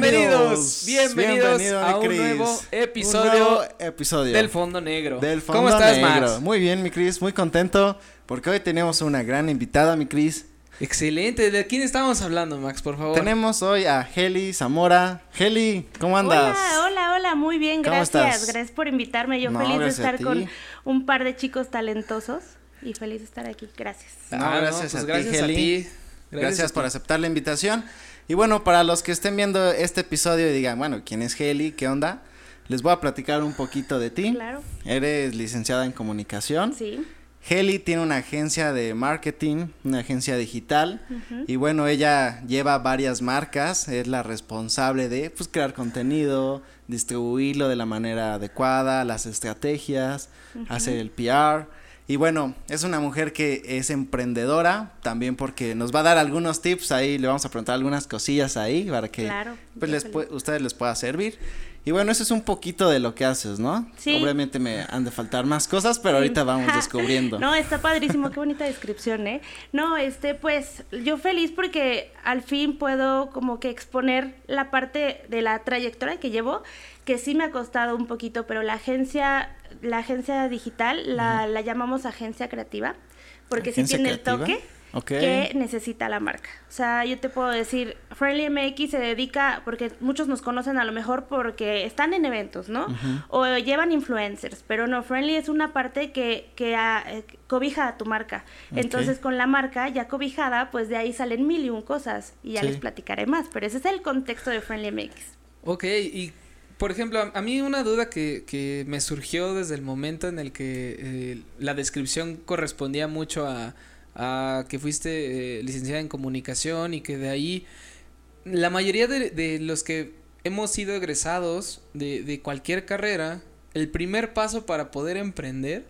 Bienvenidos, bienvenidos a un nuevo episodio, episodio del Fondo Negro. Del Fondo ¿Cómo estás, Max? Muy bien, mi Cris, muy contento porque hoy tenemos una gran invitada, mi Cris. Excelente, ¿de quién estamos hablando, Max, por favor? Tenemos hoy a Heli Zamora. Heli, ¿cómo andas? Hola, hola, hola, muy bien, gracias. Gracias por invitarme. Yo feliz de estar con un par de chicos talentosos y feliz de estar aquí. Gracias. Ah, gracias, pues a, ti, Heli. Gracias, por aceptar la invitación. Y bueno, para los que estén viendo este episodio y digan, bueno, ¿quién es Heli? ¿Qué onda? Les voy a platicar un poquito de ti. Claro. Eres licenciada en comunicación. Sí. Heli tiene una agencia de marketing, una agencia digital y bueno, ella lleva varias marcas, es la responsable de pues crear contenido, distribuirlo de la manera adecuada, las estrategias, hacer el PR y bueno, es una mujer que es emprendedora, también porque nos va a dar algunos tips ahí, le vamos a preguntar algunas cosillas ahí para que pues les ustedes les pueda servir. Y bueno, eso es un poquito de lo que haces, ¿no? Sí. Obviamente me han de faltar más cosas, pero ahorita vamos descubriendo. no, está padrísimo, qué bonita descripción, ¿eh? No, este, pues yo feliz porque al fin puedo como que exponer la parte de la trayectoria que llevo, que sí me ha costado un poquito, pero la agencia la agencia digital la, la llamamos agencia creativa, porque sí tiene el toque que necesita la marca. O sea, yo te puedo decir, Friendly MX se dedica, porque muchos nos conocen a lo mejor porque están en eventos, ¿no? O llevan influencers, pero no, Friendly es una parte que, que ah, eh, cobija a tu marca. Entonces, con la marca ya cobijada, pues de ahí salen mil y un cosas, y ya les platicaré más, pero ese es el contexto de Friendly MX. Ok, y por ejemplo, a, mí una duda que, que, me surgió desde el momento en el que eh, la descripción correspondía mucho a, a que fuiste eh, licenciada en comunicación y que de ahí la mayoría de, de los que hemos sido egresados de, de, cualquier carrera, el primer paso para poder emprender,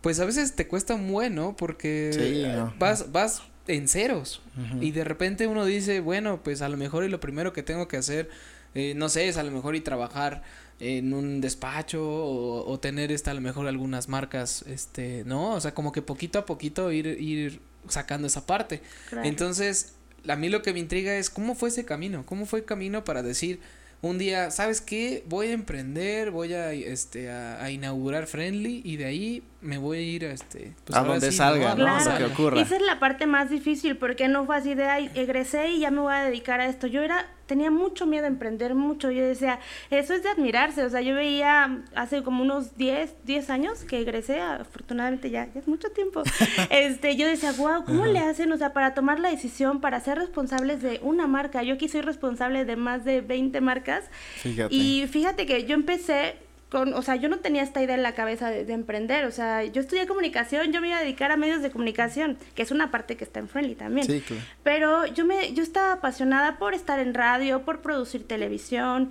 pues a veces te cuesta un bueno porque vas, vas en ceros y de repente uno dice, bueno, pues a lo mejor y lo primero que tengo que hacer eh, no sé, es a lo mejor y trabajar en un despacho o, tener esta a lo mejor algunas marcas, este, ¿no? O sea, como que poquito a poquito ir, ir sacando esa parte. Entonces, a mí lo que me intriga es cómo fue ese camino, cómo fue el camino para decir, un día, ¿sabes qué? Voy a emprender, voy a, este, a, inaugurar Friendly y de ahí me voy a ir a, este, pues a donde salga, ¿no? Claro. que ocurra. Esa es la parte más difícil porque no fue así de, ay, egresé y ya me voy a dedicar a esto. Yo era, tenía mucho miedo a emprender, mucho. Yo decía, eso es de admirarse. O sea, yo veía hace como unos 10, 10 años que egresé, afortunadamente ya, ya es mucho tiempo. este, yo decía, wow, ¿cómo le hacen? O sea, para tomar la decisión, para ser responsables de una marca. Yo aquí soy responsable de más de 20 marcas. Fíjate. Y fíjate que yo empecé o sea, yo no tenía esta idea en la cabeza de, emprender, o sea, yo estudié comunicación, yo me iba a dedicar a medios de comunicación, que es una parte que está en Friendly también. Sí, claro. Pero yo me, yo estaba apasionada por estar en radio, por producir televisión,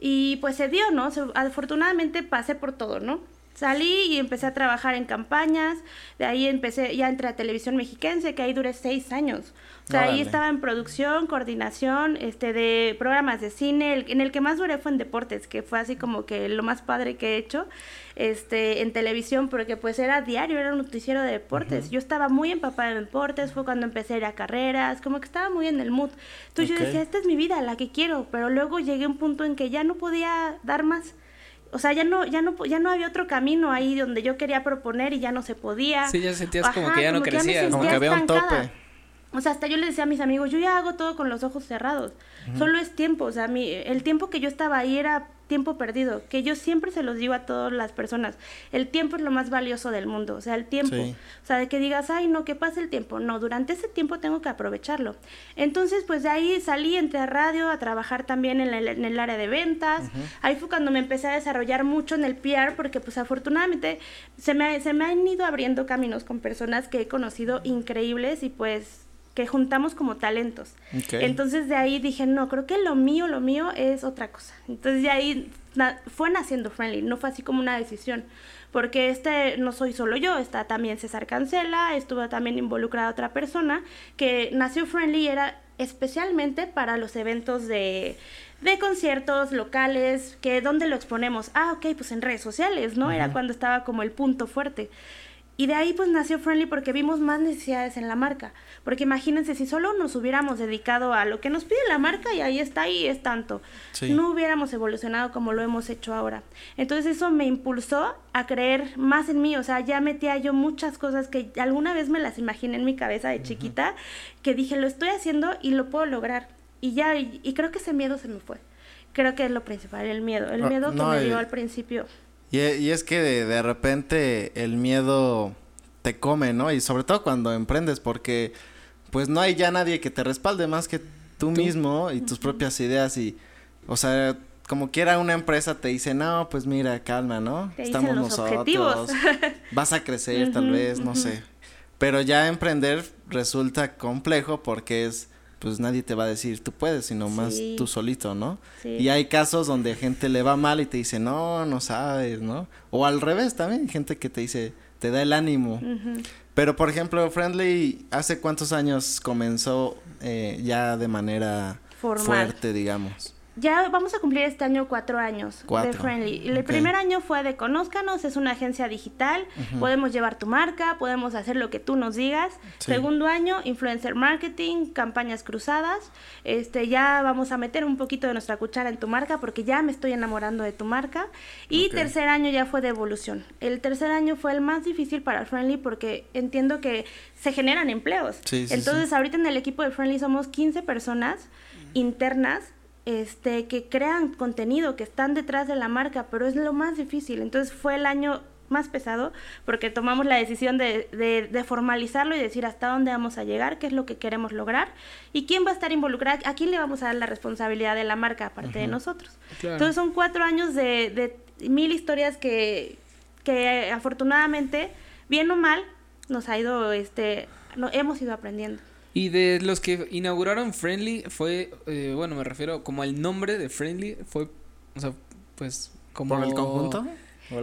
y pues se dio, ¿no? afortunadamente pasé por todo, ¿no? Salí y empecé a trabajar en campañas, de ahí empecé, ya entré a Televisión Mexiquense, que ahí duré seis años. O sea, ahí estaba en producción, coordinación, este, de programas de cine, en el que más duré fue en deportes, que fue así como que lo más padre que he hecho, este, en televisión, porque pues era diario, era un noticiero de deportes. Yo estaba muy empapada en deportes, fue cuando empecé a ir a carreras, como que estaba muy en el mood. Entonces yo decía, esta es mi vida, la que quiero, pero luego llegué a un punto en que ya no podía dar más o sea, ya no, ya no, ya no había otro camino ahí donde yo quería proponer y ya no se podía. Sí, ya sentías como que ya no crecías, como que había un tope. O sea, hasta yo le decía a mis amigos, yo ya hago todo con los ojos cerrados. Solo es tiempo, o sea, mi, el tiempo que yo estaba ahí era tiempo perdido, que yo siempre se los digo a todas las personas, el tiempo es lo más valioso del mundo, o sea, el tiempo, o sea, de que digas, ay, no, que pase el tiempo, no, durante ese tiempo tengo que aprovecharlo. Entonces, pues de ahí salí, entré a radio, a trabajar también en, en el área de ventas, ahí fue cuando me empecé a desarrollar mucho en el PR, porque pues afortunadamente se me, se me han ido abriendo caminos con personas que he conocido increíbles y pues que juntamos como talentos. Entonces de ahí dije, no, creo que lo mío, lo mío es otra cosa. Entonces de ahí fue naciendo Friendly, no fue así como una decisión, porque este no soy solo yo, está también César Cancela, estuvo también involucrada otra persona, que nació Friendly era especialmente para los eventos de, de conciertos locales, que ¿dónde lo exponemos? Ah, ok, pues en redes sociales, ¿no? Era cuando estaba como el punto fuerte. Y de ahí pues nació Friendly porque vimos más necesidades en la marca. Porque imagínense, si solo nos hubiéramos dedicado a lo que nos pide la marca y ahí está y es tanto, no hubiéramos evolucionado como lo hemos hecho ahora. Entonces eso me impulsó a creer más en mí, o sea, ya metía yo muchas cosas que alguna vez me las imaginé en mi cabeza de chiquita, que dije, lo estoy haciendo y lo puedo lograr. Y ya, y, creo que ese miedo se me fue. Creo que es lo principal, el miedo, el ah, miedo que me dio al principio. Y, y es que de, de repente el miedo te come, ¿no? Y sobre todo cuando emprendes, porque pues no hay ya nadie que te respalde más que tú, mismo y tus propias ideas y, o sea, como quiera una empresa te dice, no, pues mira, calma, ¿no? Estamos nosotros, vas a crecer tal vez, no sé. Pero ya emprender resulta complejo porque es, pues nadie te va a decir, tú puedes, sino más tú solito, ¿no? Y hay casos donde gente le va mal y te dice, no, no sabes, ¿no? O al revés también, gente que te dice, te da el ánimo. Pero, por ejemplo, Friendly, ¿hace cuántos años comenzó eh, ya de manera fuerte, digamos? Ya vamos a cumplir este año cuatro años de Friendly. El primer año fue de Conózcanos, es una agencia digital, podemos llevar tu marca, podemos hacer lo que tú nos digas. Segundo año, influencer marketing, campañas cruzadas. Este, ya vamos a meter un poquito de nuestra cuchara en tu marca porque ya me estoy enamorando de tu marca. Y tercer año ya fue de evolución. El tercer año fue el más difícil para Friendly porque entiendo que se generan empleos. Entonces, ahorita en el equipo de Friendly somos 15 personas internas este, que crean contenido, que están detrás de la marca, pero es lo más difícil. Entonces fue el año más pesado porque tomamos la decisión de, de, formalizarlo y decir hasta dónde vamos a llegar, qué es lo que queremos lograr y quién va a estar involucrado, a quién le vamos a dar la responsabilidad de la marca aparte de nosotros. Entonces son cuatro años de, de mil historias que, que afortunadamente, bien o mal, nos ha ido, este, no, hemos ido aprendiendo. Y de los que inauguraron Friendly fue, eh, bueno, me refiero como el nombre de Friendly fue, o sea, pues como... ¿Por el conjunto?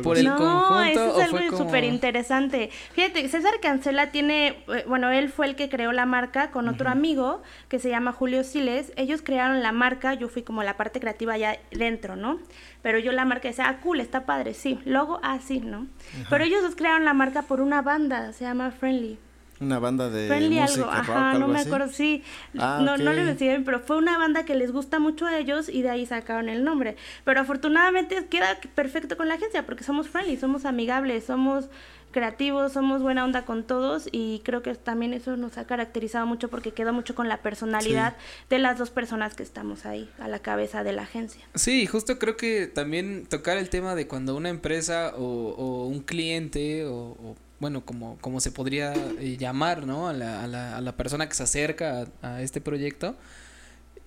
Por el no, conjunto. Eso es algo súper interesante. Fíjate, César Cancela tiene, eh, bueno, él fue el que creó la marca con otro amigo que se llama Julio Siles. Ellos crearon la marca, yo fui como la parte creativa allá dentro, ¿no? Pero yo la marca decía, ah, cool, está padre, sí. Logo, ah, sí, ¿no? Pero ellos dos crearon la marca por una banda, se llama Friendly. Una banda de Friendly música algo, ajá, no me acuerdo, sí. Ah, no, no les decía bien, pero fue una banda que les gusta mucho a ellos y de ahí sacaron el nombre. Pero afortunadamente queda perfecto con la agencia porque somos friendly, somos amigables, somos creativos, somos buena onda con todos y creo que también eso nos ha caracterizado mucho porque queda mucho con la personalidad de las dos personas que estamos ahí a la cabeza de la agencia. Sí, justo creo que también tocar el tema de cuando una empresa o, o un cliente o, o bueno, como, como se podría eh, llamar, ¿no? A la, a, la, a la, persona que se acerca a, este proyecto.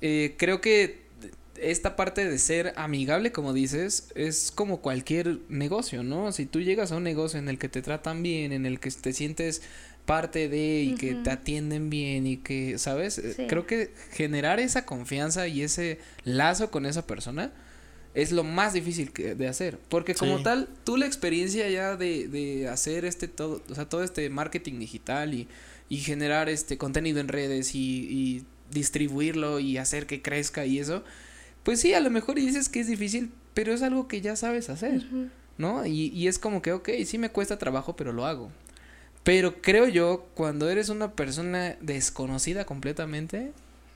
Eh, creo que esta parte de ser amigable, como dices, es como cualquier negocio, ¿no? Si tú llegas a un negocio en el que te tratan bien, en el que te sientes parte de y que te atienden bien y que, ¿sabes? Eh, creo que generar esa confianza y ese lazo con esa persona es lo más difícil que, de hacer. Porque como tal, tú la experiencia ya de, de hacer este todo, o sea, todo este marketing digital y, y generar este contenido en redes y, y, distribuirlo y hacer que crezca y eso, pues sí, a lo mejor dices que es difícil, pero es algo que ya sabes hacer, ¿no? Y, y es como que, ok, sí me cuesta trabajo, pero lo hago. Pero creo yo, cuando eres una persona desconocida completamente,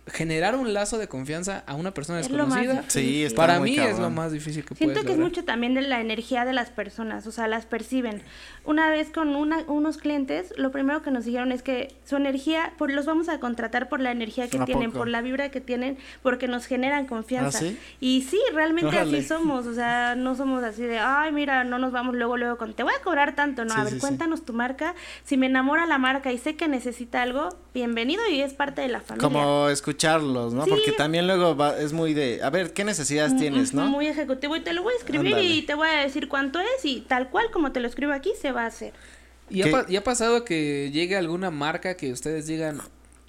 generar un lazo de confianza a una persona desconocida. Sí, para mí es lo más difícil que Siento que es mucho también de la energía de las personas, o sea, las perciben. Una vez con una, unos clientes, lo primero que nos dijeron es que su energía, por, los vamos a contratar por la energía que tienen, por la vibra que tienen, porque nos generan confianza. ¿Ah, y sí, realmente así somos, o sea, no somos así de, ay, mira, no nos vamos luego, luego con, te voy a cobrar tanto, no, a ver, cuéntanos tu marca, si me enamora la marca y sé que necesita algo, bienvenido y es parte de la familia. Como escucharlos, ¿no? Porque también luego va, es muy de, a ver, ¿qué necesidades tienes, no? Muy ejecutivo y te lo voy a escribir y te voy a decir cuánto es y tal cual como te lo escribo aquí se va a hacer. ¿Y ha, ¿Y ha, pasado que llegue alguna marca que ustedes digan,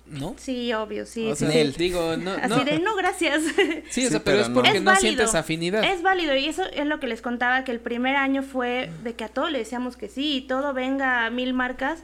¿no? Sí, obvio, sí. O sea, digo, no, Así de, no, gracias. Sí, o sea, pero, es porque no, sientes afinidad. Es válido y eso es lo que les contaba, que el primer año fue de que a todos le decíamos que sí y todo venga a mil marcas.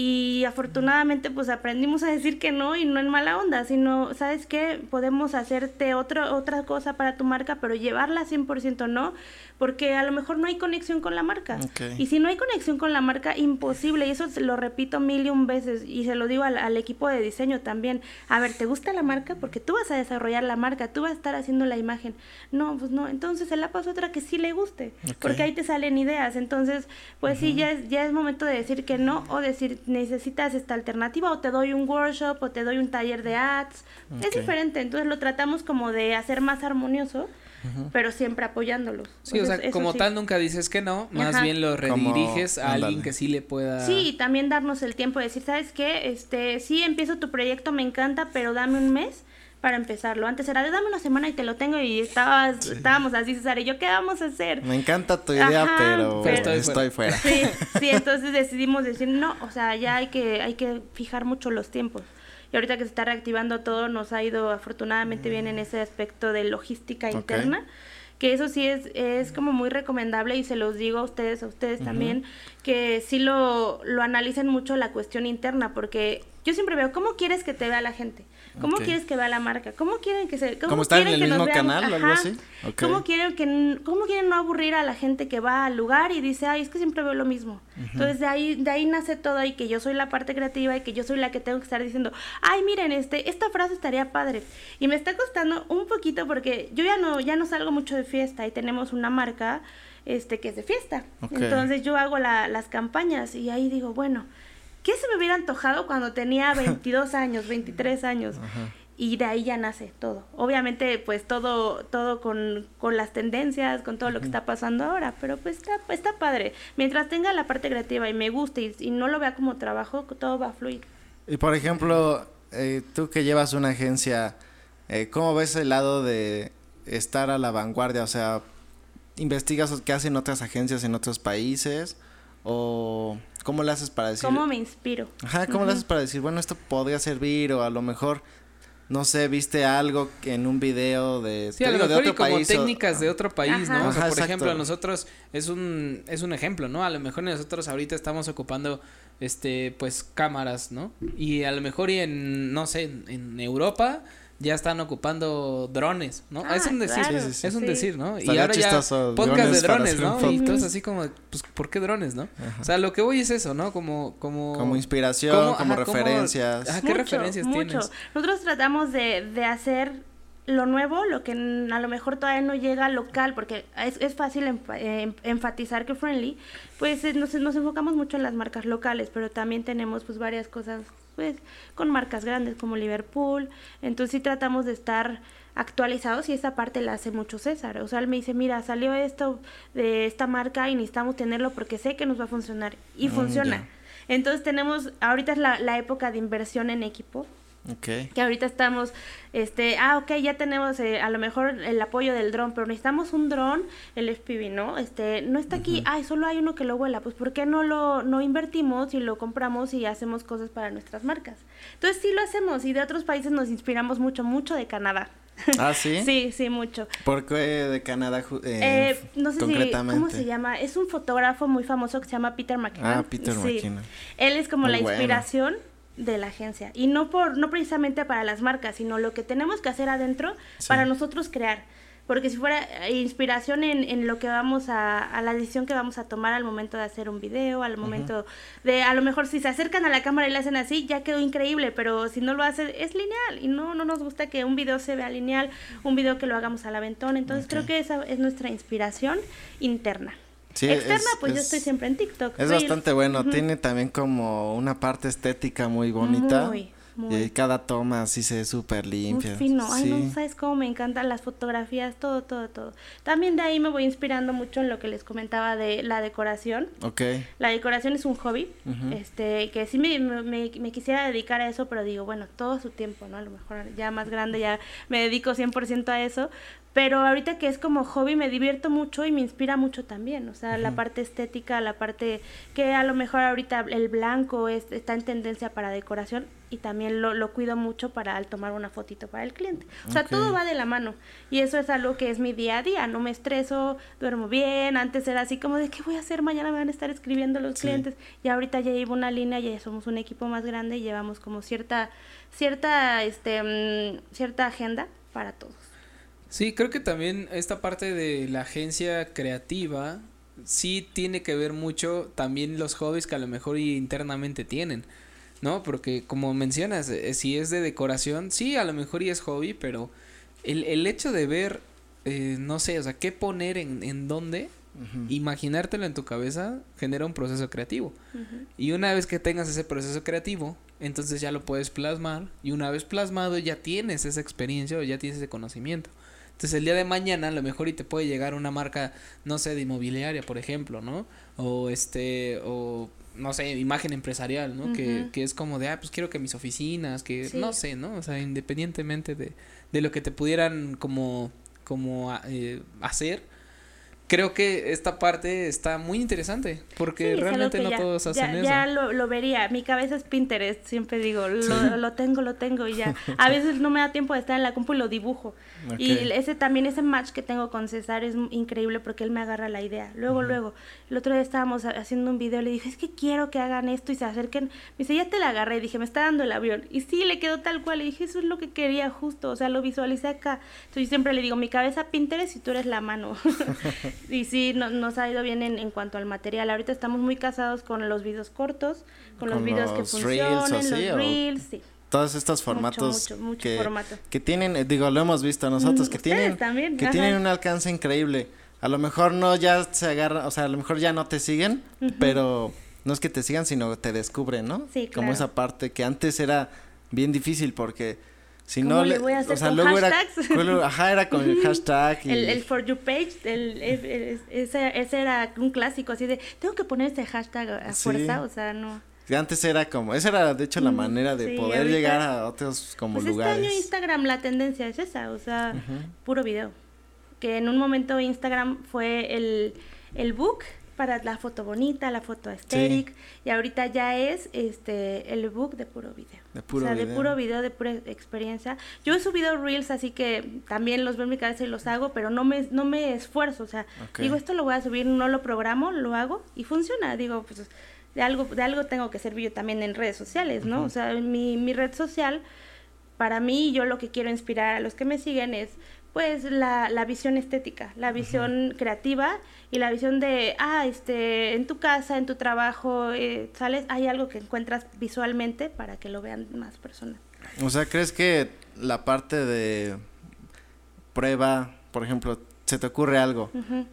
Y afortunadamente pues aprendimos a decir que no y no en mala onda, sino, ¿sabes qué? Podemos hacerte otra otra cosa para tu marca, pero llevarla 100% no, porque a lo mejor no hay conexión con la marca. Y si no hay conexión con la marca, imposible, y eso lo repito mil y un veces, y se lo digo al, equipo de diseño también, a ver, ¿te gusta la marca? Porque tú vas a desarrollar la marca, tú vas a estar haciendo la imagen. No, pues no, entonces se la paso otra que sí le guste, porque ahí te salen ideas, entonces, pues sí, ya es, ya es momento de decir que no, o decir, necesitas esta alternativa, o te doy un workshop, o te doy un taller de ads, es diferente, entonces lo tratamos como de hacer más armonioso pero siempre apoyándolos. Sí, o sea, como tal nunca dices que no, más bien lo rediriges a alguien que sí le pueda... Sí, también darnos el tiempo de decir, ¿sabes qué? Este, sí, empiezo tu proyecto, me encanta, pero dame un mes para empezarlo. Antes era de dame una semana y te lo tengo y estabas, estábamos así, César, y yo, ¿qué vamos a hacer? Me encanta tu idea, pero, estoy, fuera. Sí, sí, entonces decidimos decir, no, o sea, ya hay que, hay que fijar mucho los tiempos y ahorita que se está reactivando todo nos ha ido afortunadamente bien en mm. ese aspecto de logística interna que eso sí es, es como muy recomendable y se los digo a ustedes, a ustedes también, que sí lo, lo analicen mucho la cuestión interna, porque yo siempre veo, ¿cómo quieres que te vea la gente? ¿Cómo quieres que vea la marca? ¿Cómo quieren que se cómo quieren en el mismo canal o algo así? ¿Cómo quieren que cómo quieren no aburrir a la gente que va al lugar y dice, "Ay, es que siempre veo lo mismo." Entonces de ahí de ahí nace todo y que yo soy la parte creativa y que yo soy la que tengo que estar diciendo, "Ay, miren, este esta frase estaría padre." Y me está costando un poquito porque yo ya no ya no salgo mucho de fiesta y tenemos una marca este que es de fiesta. Entonces yo hago la, las campañas y ahí digo, bueno, ¿Qué se me hubiera antojado cuando tenía 22 años, 23 años? Y de ahí ya nace todo. Obviamente, pues todo, todo con, con las tendencias, con todo lo que está pasando ahora, pero pues está, está padre. Mientras tenga la parte creativa y me guste y, no lo vea como trabajo, todo va a fluir. Y por ejemplo, eh, tú que llevas una agencia, eh, ¿cómo ves el lado de estar a la vanguardia? O sea, ¿investigas qué hacen otras agencias en otros países? ¿O ¿Cómo le haces para decir? ¿Cómo me inspiro? Ajá, ¿cómo le haces para decir, bueno, esto podría servir o a lo mejor no sé, viste algo en un video de, sí, a lo mejor y como técnicas de otro país, ¿no? o sea, por ejemplo, nosotros es un es un ejemplo, ¿no? A lo mejor nosotros ahorita estamos ocupando este pues cámaras, ¿no? Y a lo mejor y en no sé, en Europa ya están ocupando drones, ¿no? es un decir, es un decir, ¿no? y ahora ya podcast de drones, ¿no? Y entonces así como, pues, ¿por qué drones, no? O sea, lo que voy es eso, ¿no? Como, como... Como inspiración, como referencias. ¿qué referencias mucho. tienes? Nosotros tratamos de, de hacer lo nuevo, lo que a lo mejor todavía no llega local, porque es, es fácil eh, enfatizar que Friendly, pues eh, nos, nos enfocamos mucho en las marcas locales, pero también tenemos pues varias cosas pues con marcas grandes como Liverpool, entonces sí tratamos de estar actualizados y esa parte la hace mucho César. O sea, él me dice, mira, salió esto de esta marca y necesitamos tenerlo porque sé que nos va a funcionar. Y mm, funciona. Entonces tenemos, ahorita es la, la época de inversión en equipo. Okay. Que ahorita estamos, este, ah, ok, ya tenemos eh, a lo mejor el apoyo del dron, pero necesitamos un dron, el FPV, ¿no? Este, no está aquí, ay, solo hay uno que lo vuela, pues ¿por qué no lo no invertimos y lo compramos y hacemos cosas para nuestras marcas? Entonces sí lo hacemos y de otros países nos inspiramos mucho, mucho de Canadá. ¿Ah, sí? sí, sí, mucho. ¿Por qué de Canadá eh, eh, no sé si, ¿cómo se llama? Es un fotógrafo muy famoso que se llama Peter McKinnon. Ah, Peter McKinnon. Él es como la inspiración de la agencia. Y no por no precisamente para las marcas sino lo que tenemos que hacer adentro para nosotros crear. Porque si fuera inspiración en, en lo que vamos a, a la decisión que vamos a tomar al momento de hacer un video, al momento de, a lo mejor si se acercan a la cámara y le hacen así, ya quedó increíble, pero si no lo hacen, es lineal. Y no, no nos gusta que un video se vea lineal, un video que lo hagamos al aventón, entonces creo que esa es nuestra inspiración interna. Externa, pues yo estoy siempre en TikTok. Es bastante bueno. Tiene también como una parte estética muy bonita. Muy, y cada toma así se ve súper limpia. Muy fino. Ay, no sabes cómo me encantan las fotografías, todo, todo, todo. También de ahí me voy inspirando mucho en lo que les comentaba de la decoración. Ok. La decoración es un hobby, este, que sí me, me, quisiera dedicar a eso, pero digo, bueno, todo su tiempo, ¿no? A lo mejor ya más grande ya me dedico 100% a eso, pero ahorita que es como hobby me divierto mucho y me inspira mucho también, o sea, la parte estética, la parte que a lo mejor ahorita el blanco es, está en tendencia para decoración y también lo, lo cuido mucho para al tomar una fotito para el cliente. O sea, todo va de la mano y eso es algo que es mi día a día, no me estreso, duermo bien, antes era así como de qué voy a hacer, mañana me van a estar escribiendo los clientes y ahorita ya llevo una línea, ya somos un equipo más grande y llevamos como cierta, cierta, este, mm, cierta agenda para todos. Sí, creo que también esta parte de la agencia creativa sí tiene que ver mucho también los hobbies que a lo mejor internamente tienen, ¿no? Porque como mencionas, eh, si es de decoración, sí, a lo mejor y es hobby, pero el, el hecho de ver, eh, no sé, o sea, qué poner en, en dónde, imaginártelo en tu cabeza, genera un proceso creativo. Y una vez que tengas ese proceso creativo, entonces ya lo puedes plasmar y una vez plasmado ya tienes esa experiencia o ya tienes ese conocimiento. Entonces el día de mañana a lo mejor y te puede llegar una marca, no sé, de inmobiliaria, por ejemplo, ¿no? O este, o no sé, imagen empresarial, ¿no? que, que es como de, ah, pues quiero que mis oficinas, que no sé, ¿no? O sea, independientemente de, de lo que te pudieran como, como eh, hacer, creo que esta parte está muy interesante porque realmente no todos hacen ya, eso. Ya lo, lo, vería. Mi cabeza es Pinterest, siempre digo, lo, lo, tengo, lo tengo y ya. A veces no me da tiempo de estar en la compu y lo dibujo. Y ese también, ese match que tengo con César es increíble porque él me agarra la idea. Luego, luego, el otro día estábamos haciendo un video, le dije, es que quiero que hagan esto y se acerquen. Me dice, ya te la agarré. Y dije, me está dando el avión. Y sí, le quedó tal cual. Le dije, eso es lo que quería justo. O sea, lo visualicé acá. Entonces yo siempre le digo, mi cabeza Pinterest y tú eres la mano. y sí, no, nos ha ido bien en, en, cuanto al material. Ahorita estamos muy casados con los videos cortos, con, los videos que funcionan, los reels, sí. Todos estos formatos que, que tienen, eh, digo, lo hemos visto nosotros, que tienen, que tienen un alcance increíble. A lo mejor no ya se agarran, o sea, a lo mejor ya no te siguen, pero no es que te sigan, sino te descubren, ¿no? Sí, Como esa parte que antes era bien difícil porque si no, le voy a hacer o sea, con luego hashtags? era, ajá, era con el hashtag. Y... El, el For You Page, el, el, ese, ese era un clásico, así de, tengo que poner este hashtag a fuerza, sí. o sea, no. Antes era como, esa era de hecho la manera de sí, poder ahorita, llegar a otros como pues lugares. Este año Instagram la tendencia es esa, o sea, uh -huh. puro video. Que en un momento Instagram fue el, el book para la foto bonita, la foto aesthetic, sí. y ahorita ya es este el book de puro video. De puro o sea, video. de puro video, de pura experiencia. Yo he subido reels, así que también los veo en mi cabeza y los hago, pero no me, no me esfuerzo, o sea, okay. digo, esto lo voy a subir, no lo programo, lo hago y funciona. Digo, pues de algo, de algo tengo que servir yo también en redes sociales, ¿no? Uh -huh. O sea, mi, mi red social, para mí, yo lo que quiero inspirar a los que me siguen es pues la, la visión estética, la visión creativa y la visión de, ah, este, en tu casa, en tu trabajo, eh, sales, hay algo que encuentras visualmente para que lo vean más personas. O sea, ¿crees que la parte de prueba, por ejemplo, se te ocurre algo? Uh -huh.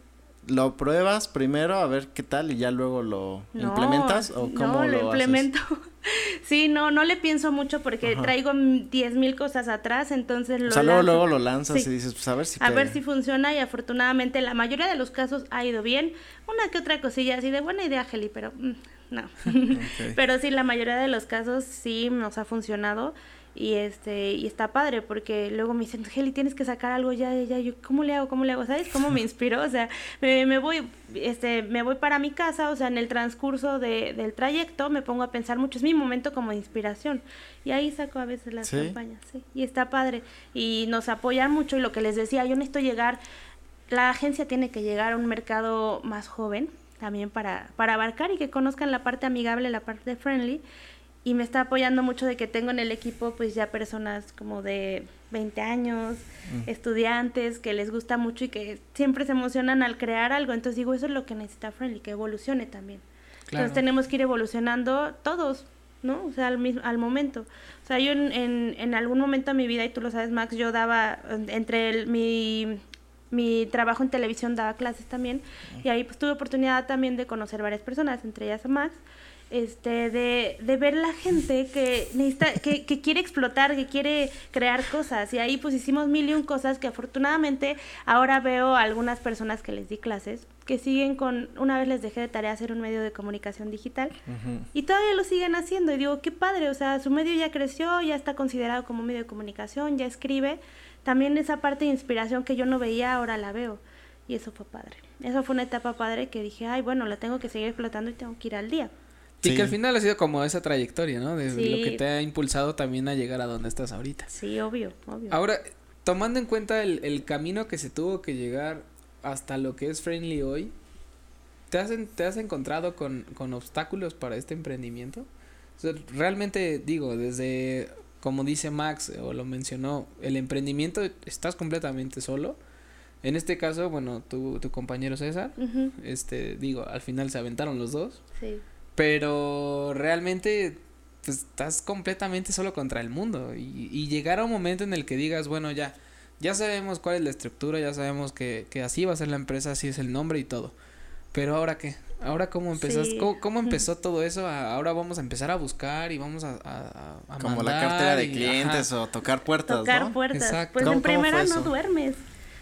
¿Lo pruebas primero a ver qué tal y ya luego lo no, implementas o cómo no, lo, lo implemento? sí, no, no le pienso mucho porque Ajá. traigo diez mil cosas atrás, entonces lo O sea, luego, luego lo lanzas sí. y dices, pues a ver si A ver si funciona y afortunadamente la mayoría de los casos ha ido bien. Una que otra cosilla así de buena idea, Heli, pero mm, no. okay. pero sí, la mayoría de los casos sí nos ha funcionado y este y está padre porque luego me dicen Heli tienes que sacar algo ya ya yo cómo le hago cómo le hago sabes cómo me inspiro o sea me, me, voy este me voy para mi casa o sea en el transcurso de, del trayecto me pongo a pensar mucho es mi momento como de inspiración y ahí saco a veces las ¿Sí? campañas sí y está padre y nos apoyan mucho y lo que les decía yo necesito llegar la agencia tiene que llegar a un mercado más joven también para para abarcar y que conozcan la parte amigable la parte friendly y me está apoyando mucho de que tengo en el equipo pues ya personas como de 20 años, mm. estudiantes que les gusta mucho y que siempre se emocionan al crear algo. Entonces digo, eso es lo que necesita Friendly, que evolucione también. Claro. Entonces tenemos que ir evolucionando todos, ¿no? O sea, al, mismo, al momento. O sea, yo en, en, en algún momento de mi vida, y tú lo sabes, Max, yo daba entre el, mi mi trabajo en televisión daba clases también y ahí pues tuve oportunidad también de conocer varias personas, entre ellas a Max, este, de, de ver la gente que necesita, que, que quiere explotar, que quiere crear cosas. Y ahí pues hicimos mil y un cosas que afortunadamente ahora veo a algunas personas que les di clases que siguen con, una vez les dejé de tarea hacer un medio de comunicación digital y todavía lo siguen haciendo y digo, qué padre, o sea, su medio ya creció, ya está considerado como medio de comunicación, ya escribe, también esa parte de inspiración que yo no veía, ahora la veo y eso fue padre. Eso fue una etapa padre que dije, ay, bueno, la tengo que seguir explotando y tengo que ir al día. Sí, que al final ha sido como esa trayectoria, ¿no? De lo que te ha impulsado también a llegar a donde estás ahorita. Sí, obvio, obvio. Ahora, tomando en cuenta el, el camino que se tuvo que llegar hasta lo que es Friendly hoy, ¿te has, te has encontrado con, con obstáculos para este emprendimiento? realmente digo, desde, como dice Max o lo mencionó, el emprendimiento estás completamente solo. En este caso, bueno, tu, tu compañero César, este, digo, al final se aventaron los dos. Sí. Pero realmente pues, estás completamente solo contra el mundo y, y llegar a un momento en el que digas, bueno, ya, ya sabemos cuál es la estructura, ya sabemos que, que así va a ser la empresa, así es el nombre y todo. Pero ahora qué? Ahora cómo empezaste, ¿Cómo, empezó todo eso? ahora vamos a empezar a buscar y vamos a, a, Como la cartera de clientes o tocar puertas, tocar puertas. Pues en primera no duermes.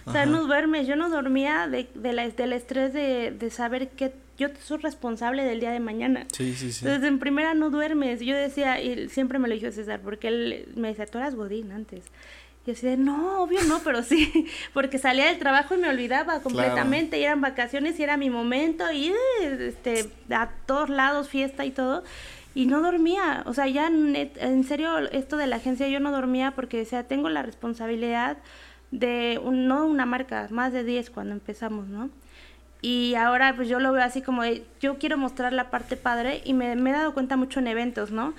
O sea, no duermes. Yo no dormía de, de la, del estrés de, de saber que yo soy responsable del día de mañana. Sí, sí, sí. Entonces, en primera no duermes. Yo decía, y siempre me lo dijo César, porque él me decía, tú eras Godín antes. Y así de, no, obvio no, pero sí, porque salía del trabajo y me olvidaba completamente, y eran vacaciones y era mi momento, y este, a todos lados, fiesta y todo, y no dormía, o sea, ya en serio, esto de la agencia yo no dormía porque, o sea, tengo la responsabilidad de, un, no una marca, más de 10 cuando empezamos, ¿no? Y ahora pues yo lo veo así como, yo quiero mostrar la parte padre y me, me he dado cuenta mucho en eventos, ¿no?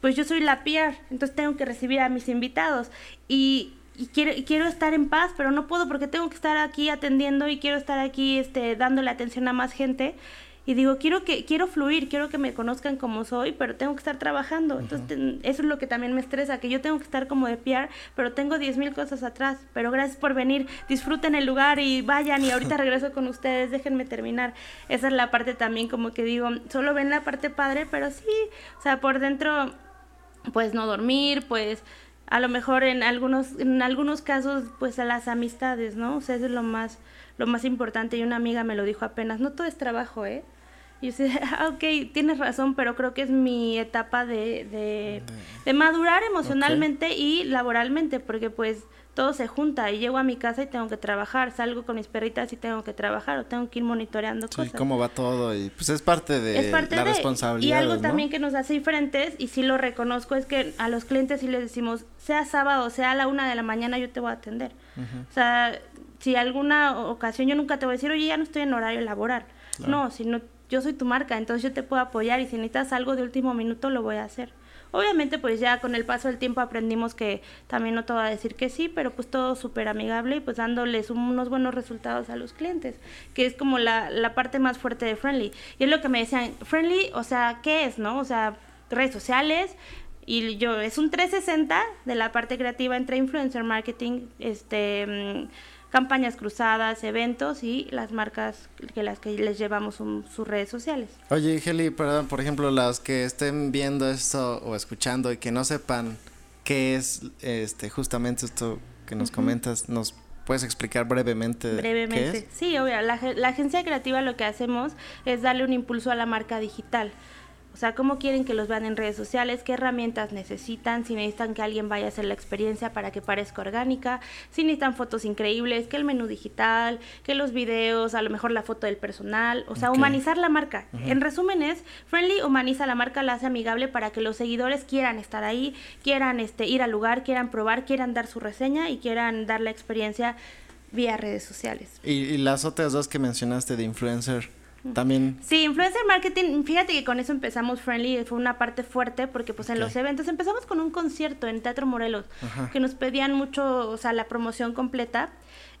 Pues yo soy la PR, entonces tengo que recibir a mis invitados y, quiero, quiero estar en paz, pero no puedo porque tengo que estar aquí atendiendo y quiero estar aquí este, dándole atención a más gente. Y digo, quiero que quiero fluir, quiero que me conozcan como soy, pero tengo que estar trabajando. Entonces, eso es lo que también me estresa, que yo tengo que estar como de PR, pero tengo diez mil cosas atrás. Pero gracias por venir, disfruten el lugar y vayan y ahorita regreso con ustedes, déjenme terminar. Esa es la parte también como que digo, solo ven la parte padre, pero sí, o sea, por dentro pues no dormir, pues a lo mejor en algunos en algunos casos pues a las amistades, ¿no? O sea, eso es lo más lo más importante y una amiga me lo dijo apenas, no todo es trabajo, ¿eh? Y yo decía, ah, ok, tienes razón, pero creo que es mi etapa de, de, de madurar emocionalmente y laboralmente, porque pues todo se junta y llego a mi casa y tengo que trabajar, salgo con mis perritas y tengo que trabajar o tengo que ir monitoreando sí, cosas. cómo va todo y pues es parte de la responsabilidad. Y algo también que nos hace diferentes y sí lo reconozco es que a los clientes sí les decimos, sea sábado, sea a la una de la mañana yo te voy a atender. O sea, si alguna ocasión yo nunca te voy a decir, oye, ya no estoy en horario laboral. No, si no, yo soy tu marca, entonces yo te puedo apoyar y si necesitas algo de último minuto lo voy a hacer. Obviamente pues ya con el paso del tiempo aprendimos que también no te va a decir que sí, pero pues todo súper amigable y pues dándoles unos buenos resultados a los clientes, que es como la, la parte más fuerte de Friendly. Y es lo que me decían, Friendly, o sea, ¿qué es, no? O sea, redes sociales, y yo es un 360 de la parte creativa entre influencer marketing, este mm, campañas cruzadas, eventos y las marcas que las que les llevamos sus redes sociales. Oye, Heli, perdón, por ejemplo, las que estén viendo esto o escuchando y que no sepan qué es este justamente esto que nos comentas, nos puedes explicar brevemente. Brevemente, sí, obvio. La, la agencia creativa lo que hacemos es darle un impulso a la marca digital. O sea, cómo quieren que los vean en redes sociales, qué herramientas necesitan, si necesitan que alguien vaya a hacer la experiencia para que parezca orgánica, si necesitan fotos increíbles, que el menú digital, que los videos, a lo mejor la foto del personal, o sea, humanizar la marca. En resumen es, Friendly humaniza la marca, la hace amigable para que los seguidores quieran estar ahí, quieran este, ir al lugar, quieran probar, quieran dar su reseña y quieran dar la experiencia vía redes sociales. Y, y las otras dos que mencionaste de influencer, también. Sí, influencer marketing, fíjate que con eso empezamos Friendly, fue una parte fuerte porque pues en los eventos empezamos con un concierto en Teatro Morelos, que nos pedían mucho, o sea, la promoción completa.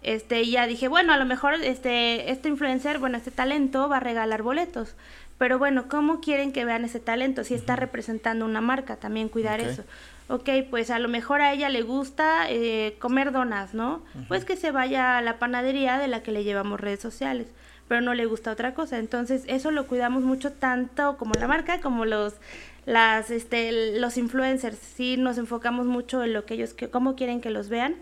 Este, y ya dije, bueno, a lo mejor este este influencer, bueno, este talento va a regalar boletos. Pero bueno, ¿cómo quieren que vean ese talento si está representando una marca? También cuidar eso ok, pues a lo mejor a ella le gusta eh, comer donas, ¿no? Pues que se vaya a la panadería de la que le llevamos redes sociales pero no le gusta otra cosa. Entonces, eso lo cuidamos mucho tanto como la marca como los las este los influencers. Sí nos enfocamos mucho en lo que ellos que cómo quieren que los vean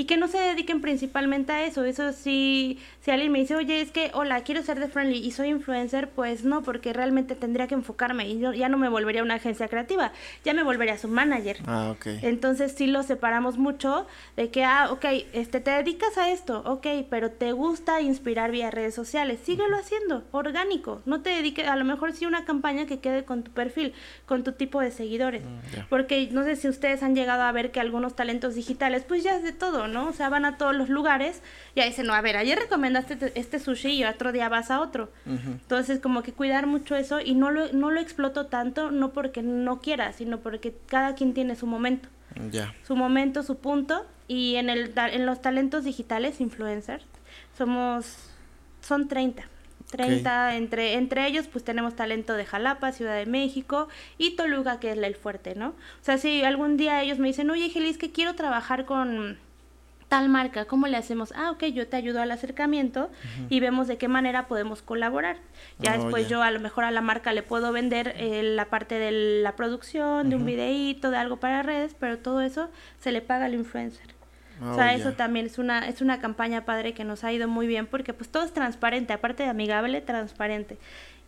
y que no se dediquen principalmente a eso. Eso sí, si alguien me dice, oye, es que, hola, quiero ser de Friendly y soy influencer, pues no, porque realmente tendría que enfocarme y yo ya no me volvería una agencia creativa, ya me volvería su manager. Ah, ok. Entonces sí lo separamos mucho de que, ah, ok, este, te dedicas a esto, ok, pero te gusta inspirar vía redes sociales, síguelo haciendo, orgánico, no te dediques, a lo mejor sí una campaña que quede con tu perfil, con tu tipo de seguidores, Mm, porque no sé si ustedes han llegado a ver que algunos talentos digitales, pues ya es de todo, ¿no? O sea, van a todos los lugares y ahí dicen, no, a ver, ayer recomendaste te- este sushi y otro día vas a otro. Entonces, como que cuidar mucho eso y no lo, no lo exploto tanto, no porque no quiera, sino porque cada quien tiene su momento su momento, su punto. Y en, el, en los talentos digitales, influencers, somos, son 30. 30, entre, entre ellos pues tenemos talento de Jalapa, Ciudad de México y Toluca, que es el fuerte, ¿no? O sea, si algún día ellos me dicen, oye, Gelis, que quiero trabajar con tal marca, ¿cómo le hacemos? Ah, ok, yo te ayudo al acercamiento y vemos de qué manera podemos colaborar. Ya Oh, después yo a lo mejor a la marca le puedo vender eh, la parte de la producción, de un videíto, de algo para redes, pero todo eso se le paga al influencer. o Oh, sea, ya. eso también es una, es una campaña padre que nos ha ido muy bien porque pues todo es transparente, aparte de amigable, transparente.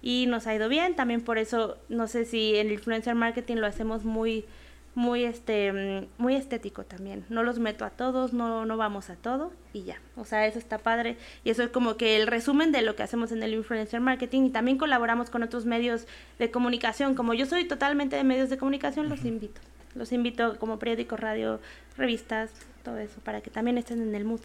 Y nos ha ido bien, también por eso, no sé si en el influencer marketing lo hacemos muy, muy este, mm, muy estético también. No los meto a todos, no, no vamos a todo y ya. O sea, eso está padre. Y eso es como que el resumen de lo que hacemos en el influencer marketing. Y también colaboramos con otros medios de comunicación. Como yo soy totalmente de medios de comunicación, los invito. Los invito como periódico, radio, revistas, todo eso, para que también estén en el mood.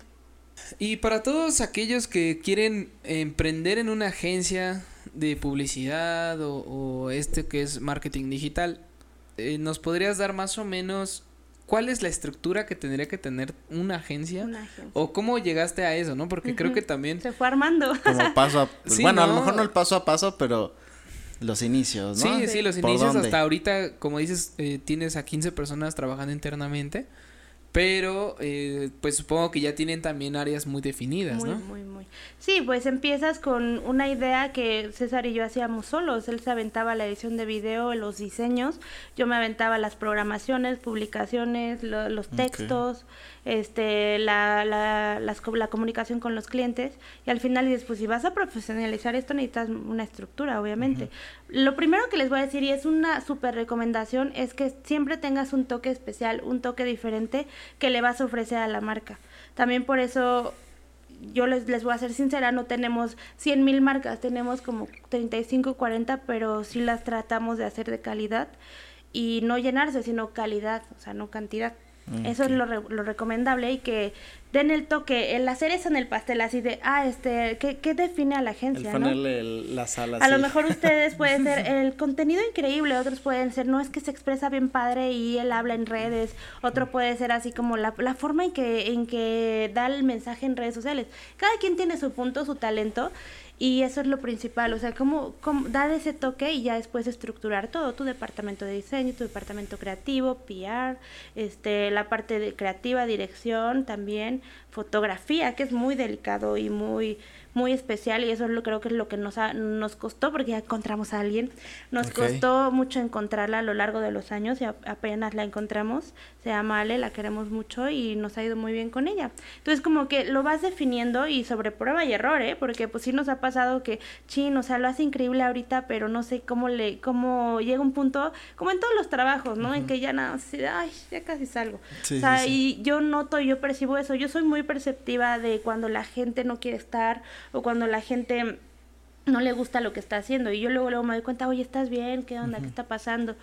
Y para todos aquellos que quieren emprender en una agencia de publicidad o, o este que es marketing digital, eh, ¿nos podrías dar más o menos cuál es la estructura que tendría que tener una agencia? Una agencia. ¿O cómo llegaste a eso, no? Porque creo que también... Se fue armando. Como paso a... Sí, bueno, a lo mejor no el paso a paso, pero los inicios, ¿no? Sí, sí, los ¿Por inicios hasta ahorita, como dices, eh, tienes a 15 personas trabajando internamente, pero eh, pues supongo que ya tienen también áreas muy definidas, Muy, ¿no? muy, muy. Sí, pues empiezas con una idea que César y yo hacíamos solos. Él se aventaba la edición de video, los diseños. Yo me aventaba las programaciones, publicaciones, lo- los textos, este, la, la, las la comunicación con los clientes. Y al final dices, pues si vas a profesionalizar esto necesitas una estructura, obviamente. Lo primero que les voy a decir, y es una súper recomendación, es que siempre tengas un toque especial, un toque diferente que le vas a ofrecer a la marca. También por eso yo les, les voy a ser sincera, no tenemos 100 mil marcas, tenemos como 35, 40, pero sí las tratamos de hacer de calidad y no llenarse, sino calidad, o sea, no cantidad. Eso es lo, re- lo recomendable y que den el toque, el hacer eso en el pastel, así de, ah, este, ¿qué, qué define a la El agencia, no? ponerle el- la sala A lo mejor ustedes pueden ser el contenido increíble, otros pueden ser, no es que se expresa bien padre y él habla en redes, otro puede ser así como la, la forma en que, en que da el mensaje en redes sociales. Cada quien tiene su punto, su talento y eso es lo principal, o sea, cómo, cómo dar ese toque y ya después estructurar todo, tu departamento de diseño, tu departamento creativo, PR, este, la parte de creativa, dirección también, fotografía, que es muy delicado y muy muy especial y eso es lo creo que es lo que nos ha- nos costó porque ya encontramos a alguien. Nos Ok. costó mucho encontrarla a lo largo de los años y a- apenas la encontramos. Se llama Ale, la queremos mucho y nos ha ido muy bien con ella. Entonces como que lo vas definiendo y sobre prueba y error, ¿eh? Porque pues sí nos ha pasado que, chin, o sea, lo hace increíble ahorita, pero no sé cómo le, cómo llega un punto, como en todos los trabajos, ¿no? En que ya nada, así ay, ya casi salgo. Sí, o sea, sí, sí. y yo noto, yo percibo eso. Yo soy muy perceptiva de cuando la gente no quiere estar o cuando la gente no le gusta lo que está haciendo. Y yo luego, luego me doy cuenta, oye, ¿estás bien? ¿Qué onda? ¿Qué está pasando?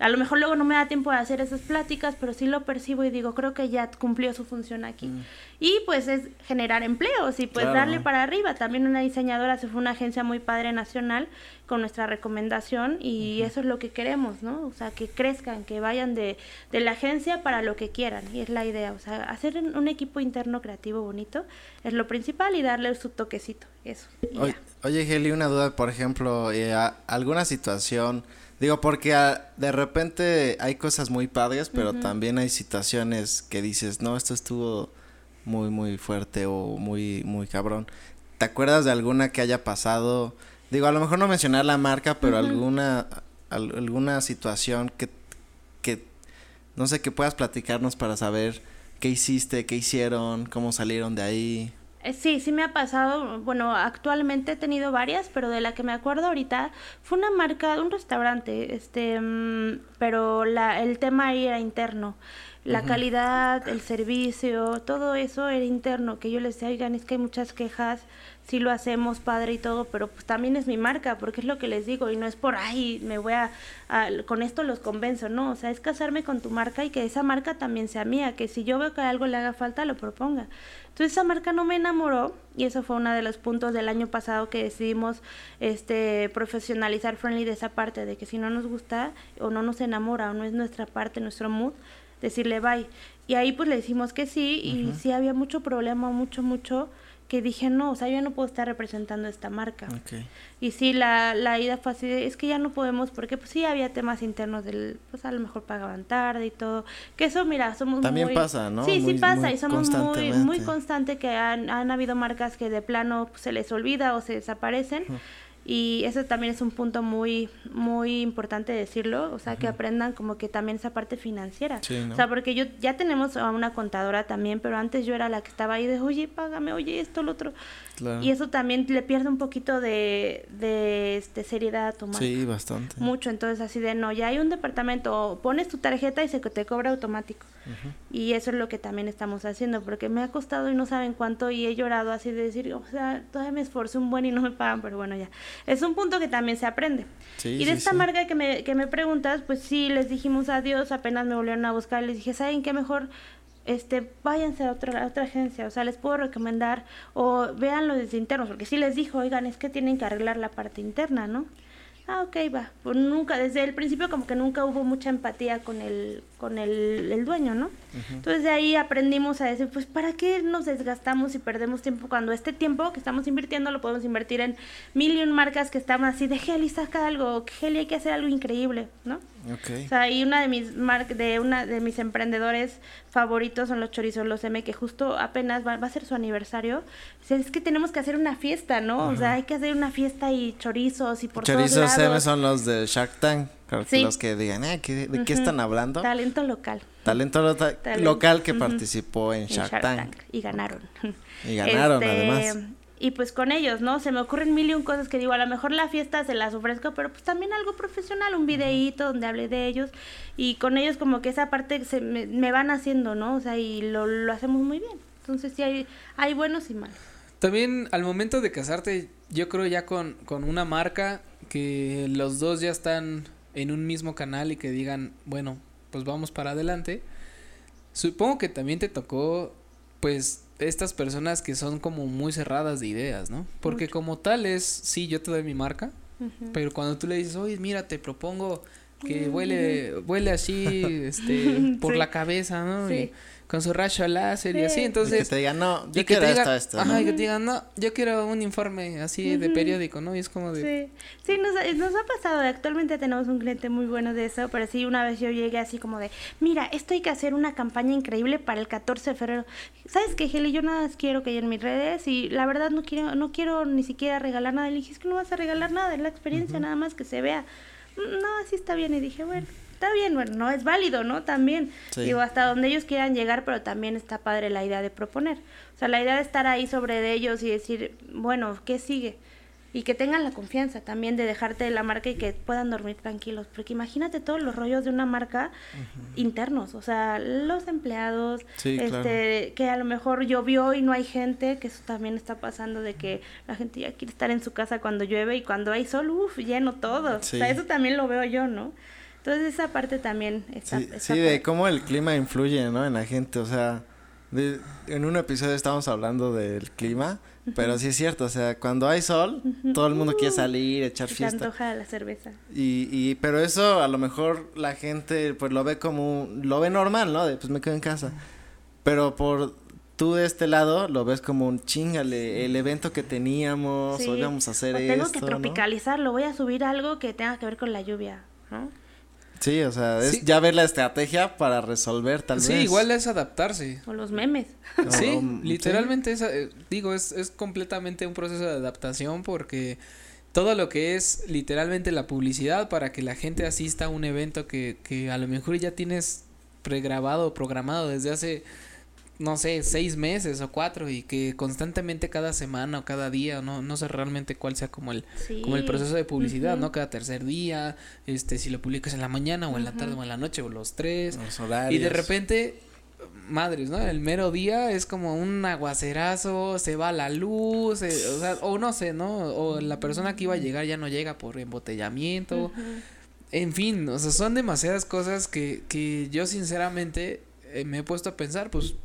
A lo mejor luego no me da tiempo de hacer esas pláticas, pero sí lo percibo y digo, creo que ya cumplió su función aquí. Y pues es generar empleos y pues Claro. darle para arriba. También una diseñadora se fue a una agencia muy padre nacional con nuestra recomendación y eso es lo que queremos, ¿no? O sea, que crezcan, que vayan de, de la agencia para lo que quieran y es la idea. O sea, hacer un equipo interno creativo bonito es lo principal y darle su toquecito, eso. Oye, oye, Heli, una duda, por ejemplo, eh, alguna situación, digo, porque ah, de repente hay cosas muy padres, pero también hay situaciones que dices, no, esto estuvo muy, muy fuerte o muy, muy cabrón. ¿Te acuerdas de alguna que haya pasado? Digo, a lo mejor no mencionar la marca, pero alguna, al- alguna situación que, que, no sé, que puedas platicarnos para saber ¿Qué hiciste? ¿Qué hicieron? ¿Cómo salieron de ahí? Eh, sí, sí me ha pasado. Bueno, actualmente he tenido varias, pero de la que me acuerdo ahorita fue una marca de un restaurante, este, mm, pero la, el tema ahí era interno. La calidad, el servicio, todo eso era interno, que yo les decía, oigan, es que hay muchas quejas, sí lo hacemos padre y todo, pero pues también es mi marca, porque es lo que les digo, y no es por, ay, me voy a, con esto los convenzo, no, o sea, es casarme con tu marca y que esa marca también sea mía, que si yo veo que algo le haga falta, lo proponga. Entonces esa marca no me enamoró y eso fue uno de los puntos del año pasado que decidimos este profesionalizar Friendly de esa parte, de que si no nos gusta o no nos enamora o no es nuestra parte, nuestro mood, decirle bye. Y ahí pues le decimos que sí y sí había mucho problema, mucho, mucho que dije, no, o sea, yo no puedo estar representando esta marca. Y sí, la, la ida fue así, es que ya no podemos, porque pues sí había temas internos del, pues a lo mejor pagaban tarde y todo. Que eso, mira, somos También pasa, ¿no? Sí, sí pasa, y somos muy, muy constante que han, han habido marcas que de plano pues, se les olvida o se desaparecen y eso también es un punto muy muy importante decirlo o sea que aprendan como que también esa parte financiera. O sea porque yo ya tenemos a una contadora también pero antes yo era la que estaba ahí de oye págame oye esto lo otro y eso también le pierde un poquito de, de este seriedad a tu sí bastante. Mucho entonces así de no ya hay un departamento pones tu tarjeta y se te cobra automático y eso es lo que también estamos haciendo porque me ha costado y no saben cuánto y he llorado así de decir o sea todavía me esforcé un buen y no me pagan pero bueno ya es un punto que también se aprende. y de esta marca que me, que me preguntas, pues sí, les dijimos adiós, apenas me volvieron a buscar, les dije, ¿saben qué mejor? Este, váyanse a otra, a otra agencia, o sea, les puedo recomendar, o véanlo desde internos, porque sí les dijo, oigan, es que tienen que arreglar la parte interna, ¿no? ah, ok, va. Pues nunca, desde el principio como que nunca hubo mucha empatía con el, con el, el dueño, ¿no? Entonces de ahí aprendimos a decir, pues, ¿para qué nos desgastamos y perdemos tiempo cuando este tiempo que estamos invirtiendo lo podemos invertir en mil y un marcas que están así de Heli, saca algo, Heli hay que hacer algo increíble, ¿no? Okay. O sea, y una de mis mar de una de mis emprendedores favoritos son los chorizos los M que justo apenas va, a ser su aniversario. es que tenemos que hacer una fiesta, ¿no? O sea, hay que hacer una fiesta y chorizos y por chorizos todos lados. M son los de Shark Tank. Los que digan, eh, ¿de qué están hablando? Talento local. Talento, local que participó en Shark, Tank. Y ganaron. Y ganaron, este, además y pues con ellos, ¿no? Se me ocurren mil y un cosas que digo, a lo mejor la fiesta se las ofrezco, pero pues también algo profesional, un videíto donde hable de ellos y con ellos como que esa parte se me, van haciendo, ¿no? O sea, y lo, lo hacemos muy bien. Entonces sí hay, hay buenos y malos. También al momento de casarte, yo creo ya con, con una marca que los dos ya están en un mismo canal y que digan, bueno, pues vamos para adelante. Supongo que también te tocó, pues, estas personas que son como muy cerradas de ideas, ¿no? Porque como tal es, sí, yo te doy mi marca, pero cuando tú le dices, oye, mira, te propongo que huele, huele así, este, por la cabeza, ¿no? Sí con su rayo láser y así, entonces... Y que te digan, no, yo quiero esto, esto, Ajá, y que te digan, no, yo quiero un informe así de periódico, ¿no? Y es como de... Sí, sí nos, nos ha pasado, actualmente tenemos un cliente muy bueno de eso, pero sí, una vez yo llegué así como de, mira, esto hay que hacer una campaña increíble para el 14 de febrero. ¿Sabes qué, Heli? Yo nada más quiero que haya en mis redes y la verdad no quiero, no quiero ni siquiera regalar nada. Le dije, es que no vas a regalar nada, es la experiencia, nada más que se vea. Mm, no, así está bien. Y dije, bueno está bien, bueno, no es válido, ¿no? También, digo, hasta donde ellos quieran llegar, pero también está padre la idea de proponer. O sea, la idea de estar ahí sobre de ellos y decir, bueno, ¿qué sigue? y que tengan la confianza también de dejarte de la marca y que puedan dormir tranquilos, porque imagínate todos los rollos de una marca internos, o sea, los empleados, este, que a lo mejor llovió y no hay gente, que eso también está pasando de que la gente ya quiere estar en su casa cuando llueve y cuando hay sol, uff, lleno todo, o sea, eso también lo veo yo, ¿no? Entonces esa parte también está... Sí, de cómo el clima influye, ¿no? En la gente, o sea, en un episodio estábamos hablando del clima, pero sí es cierto, o sea, cuando hay sol, todo el mundo quiere salir, echar fiesta. Se antoja la cerveza. Y, y, pero eso a lo mejor la gente pues lo ve como, lo ve normal, ¿no? De pues me quedo en casa. Pero por tú de este lado lo ves como un chingale, el evento que teníamos, hoy vamos a hacer o tengo que tropicalizarlo, voy a subir algo que tenga que ver con la lluvia, ¿no? Sí, o sea, es ya ver la estrategia para resolver tal vez. Sí, igual es adaptarse. O los memes. sí, literalmente es, eh, digo, es, es completamente un proceso de adaptación porque todo lo que es literalmente la publicidad para que la gente asista a un evento que, que a lo mejor ya tienes pregrabado o programado desde hace no sé, seis meses o cuatro y que constantemente cada semana o cada día, no, no sé realmente cuál sea como el, como el proceso de publicidad, ¿no? Cada tercer día, este, si lo publicas en la mañana o en la tarde o en la noche o los tres. Y de repente, madres, ¿no? El mero día es como un aguacerazo, se va la luz, eh, o sea, o no sé, ¿no? O la persona que iba a llegar ya no llega por embotellamiento. En fin, o sea, son demasiadas cosas que, que yo sinceramente eh, me he puesto a pensar, pues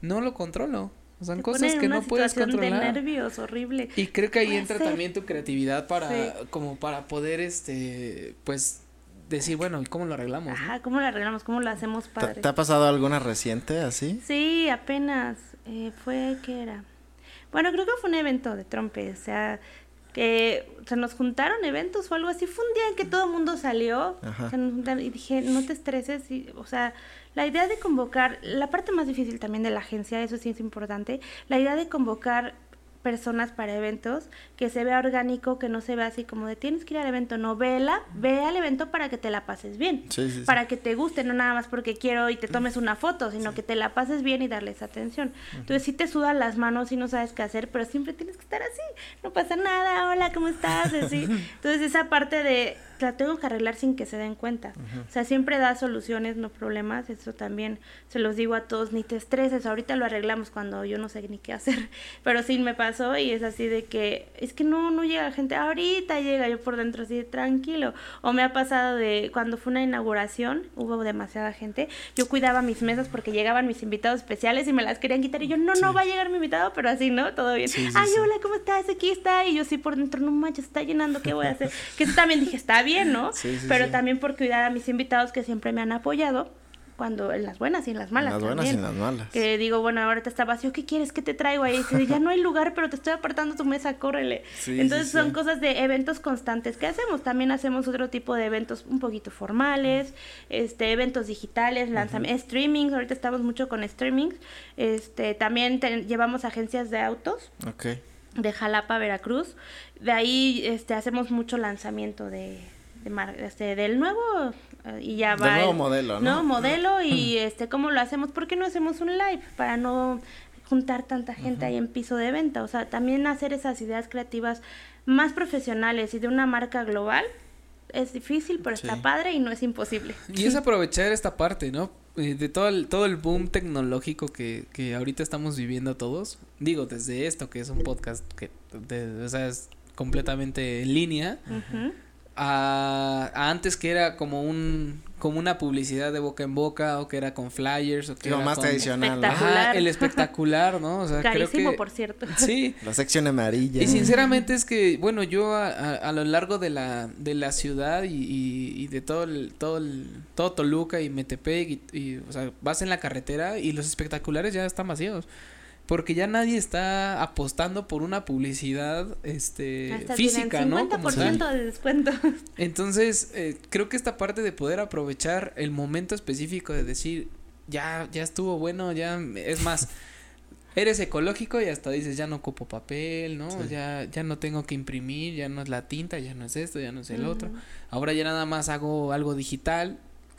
no lo controlo. Son cosas que no puedes controlar. de nervios horrible. Y creo que ahí entra también tu creatividad para como para poder este pues decir, bueno, ¿y cómo lo arreglamos? Ajá, ¿cómo lo arreglamos? ¿Cómo lo hacemos padre? ¿Te, ha pasado alguna reciente así? Sí, apenas eh, fue ¿qué era? Bueno, creo que fue un evento de trompe, o sea, que se nos juntaron eventos o algo así. Fue un día en que todo el mundo salió y dije, no te estreses, y, o sea, la idea de convocar, la parte más difícil también de la agencia, eso sí es importante, la idea de convocar personas para eventos, que se vea orgánico, que no se vea así como de tienes que ir al evento, no, vela, ve al evento para que te la pases bien, para que te guste, no nada más porque quiero y te tomes una foto, sino que te la pases bien y darles atención. Entonces sí te sudan las manos y no sabes qué hacer, pero siempre tienes que estar así, no pasa nada, hola, ¿cómo estás? Así. Entonces esa parte de la tengo que arreglar sin que se den cuenta. O sea, siempre da soluciones, no problemas. Eso también se los digo a todos, ni te estreses, ahorita lo arreglamos cuando yo no sé ni qué hacer. Pero sí me pasó y es así de que, es que no, no llega gente, ahorita llega yo por dentro así de tranquilo. O me ha pasado de cuando fue una inauguración, hubo demasiada gente, yo cuidaba mis mesas porque llegaban mis invitados especiales y me las querían quitar y yo, no, no va a llegar mi invitado, pero así, ¿no? Todo bien. Ay, hola, ¿cómo estás? Aquí está. Y yo sí por dentro, no manches, está llenando, ¿qué voy a hacer? Que eso también dije, está bien bien, ¿no? Pero también por cuidar a mis invitados que siempre me han apoyado cuando en las buenas y en las malas. En las buenas y en las malas. Que digo, bueno, ahorita está vacío, ¿qué quieres que te traigo ahí? Dice, ya no hay lugar, pero te estoy apartando tu mesa, córrele. Entonces son cosas de eventos constantes que hacemos. También hacemos otro tipo de eventos un poquito formales, este, eventos digitales, lanzamientos, streaming, ahorita estamos mucho con streaming. Este, también llevamos agencias de autos. De Jalapa, Veracruz. De ahí este, hacemos mucho lanzamiento de, de este, del nuevo eh, y ya va. Del nuevo modelo, ¿no? modelo y este, ¿cómo lo hacemos? ¿Por qué no hacemos un live para no juntar tanta gente ahí en piso de venta? O sea, también hacer esas ideas creativas más profesionales y de una marca global es difícil, pero está padre y no es imposible. Y es aprovechar esta parte, ¿no? Eh, de todo el, todo el boom tecnológico que, que ahorita estamos viviendo todos. Digo, desde esto, que es un podcast que o sea, es completamente en línea a, antes que era como un como una publicidad de boca en boca o que era con flyers o que era más tradicional Ajá, el espectacular no o sea carísimo por cierto. sí. La sección amarilla. Y sinceramente es que bueno yo a, a, lo largo de la de la ciudad y, y, de todo el todo el todo Toluca y Metepec y, y o sea vas en la carretera y los espectaculares ya están vacíos porque ya nadie está apostando por una publicidad este física, ¿no? 50% de descuento. Entonces, eh, creo que esta parte de poder aprovechar el momento específico de decir, ya ya estuvo bueno, ya es más eres ecológico y hasta dices, ya no ocupo papel, ¿no? Ya ya no tengo que imprimir, ya no es la tinta, ya no es esto, ya no es el otro. Ahora ya nada más hago algo digital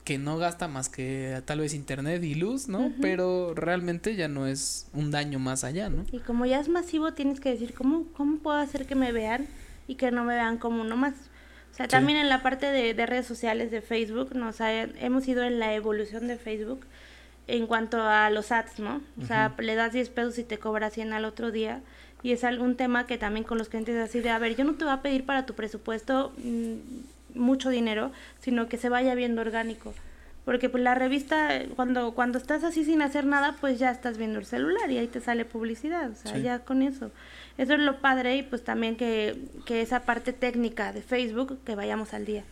que no gasta más que tal vez internet y luz, ¿no? Pero realmente ya no es un daño más allá, ¿no? Y como ya es masivo, tienes que decir, ¿cómo, cómo puedo hacer que me vean y que no me vean como uno más? O sea, también en la parte de, de, redes sociales de Facebook, nos hemos ido en la evolución de Facebook en cuanto a los ads, ¿no? O sea, le das 10 pesos y te cobra 100 al otro día. Y es algún tema que también con los clientes así de, a ver, yo no te voy a pedir para tu presupuesto mm, mucho dinero, sino que se vaya viendo orgánico. Porque pues la revista, cuando, cuando estás así sin hacer nada, pues ya estás viendo el celular y ahí te sale publicidad, o sea, ya con eso. Eso es lo padre y pues también que, que esa parte técnica de Facebook, que vayamos al día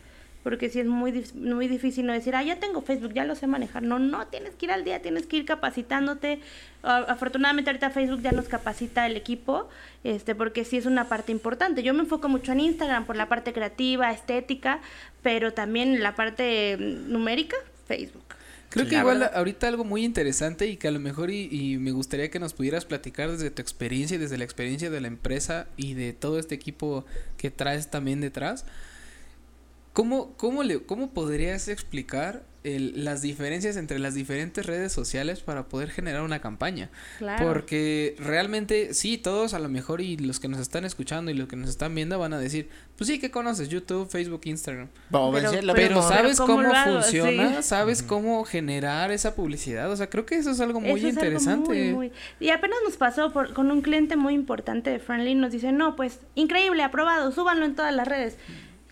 porque si es muy, muy difícil no decir, ah, ya tengo Facebook, ya lo sé manejar. No, no, tienes que ir al día, tienes que ir capacitándote. afortunadamente ahorita Facebook ya nos capacita el equipo, este, porque sí es una parte importante. Yo me enfoco mucho en Instagram por la parte creativa, estética, pero también la parte numérica, Facebook. Creo que igual ahorita algo muy interesante y que a lo mejor y, y, me gustaría que nos pudieras platicar desde tu experiencia y desde la experiencia de la empresa y de todo este equipo que traes también detrás ¿cómo, cómo, le, ¿cómo podrías explicar el, las diferencias entre las diferentes redes sociales para poder generar una campaña. Claro. Porque realmente, sí, todos a lo mejor y los que nos están escuchando y los que nos están viendo van a decir, pues sí, ¿qué conoces? YouTube, Facebook, Instagram. Pero, ¿sabes cómo, funciona? ¿Sabes cómo generar esa publicidad? O sea, creo que eso es algo muy interesante. Y apenas nos pasó por, con un cliente muy importante de Friendly, nos dice, no, pues increíble, aprobado, súbanlo en todas las redes.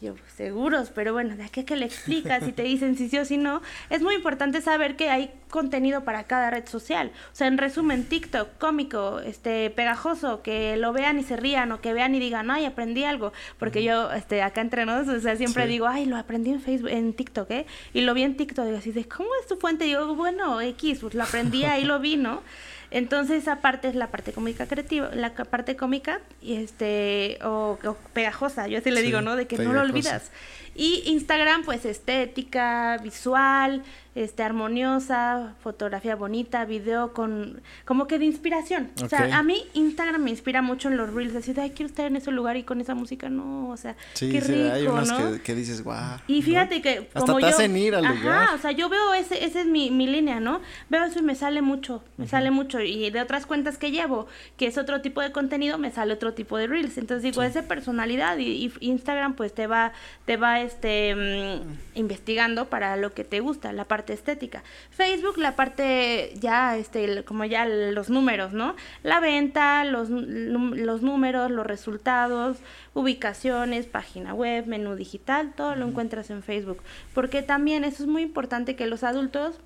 Yo, seguros, pero bueno, de aquí a que le explicas y te dicen si sí o si no, es muy importante saber que hay contenido para cada red social. O sea, en resumen, TikTok, cómico, este, pegajoso, que lo vean y se rían o que vean y digan, ay, aprendí algo. Porque yo, este, acá entre nosotros, o sea, siempre digo, ay, lo aprendí en Facebook, en TikTok, ¿eh? Y lo vi en TikTok, digo así de, ¿cómo es tu fuente? Y digo, bueno, X, pues lo aprendí ahí, lo vi, ¿no? Entonces esa parte es la parte cómica creativa, la parte cómica y este o, pegajosa, yo así le digo, ¿no? De que no lo olvidas. Y Instagram, pues estética, visual, este, armoniosa, fotografía bonita, video con, como que de inspiración. O sea, a mí Instagram me inspira mucho en los reels, así de, ay, quiero estar en ese lugar y con esa música, no, o sea, qué rico, hay unos que, dices, guau. Y fíjate que como Hasta te hacen ir al ajá, o sea, yo veo ese, ese es mi, mi línea, ¿no? Veo eso y me sale mucho, me sale mucho. Y de otras cuentas que llevo, que es otro tipo de contenido, me sale otro tipo de reels. Entonces digo, esa personalidad y, y Instagram pues te va, te va este, mm, investigando para lo que te gusta, la parte estética. Facebook, la parte ya, este, como ya los números, ¿no? La venta, los, los números, los resultados, ubicaciones, página web, menú digital, todo lo encuentras en Facebook. Porque también eso es muy importante que los adultos,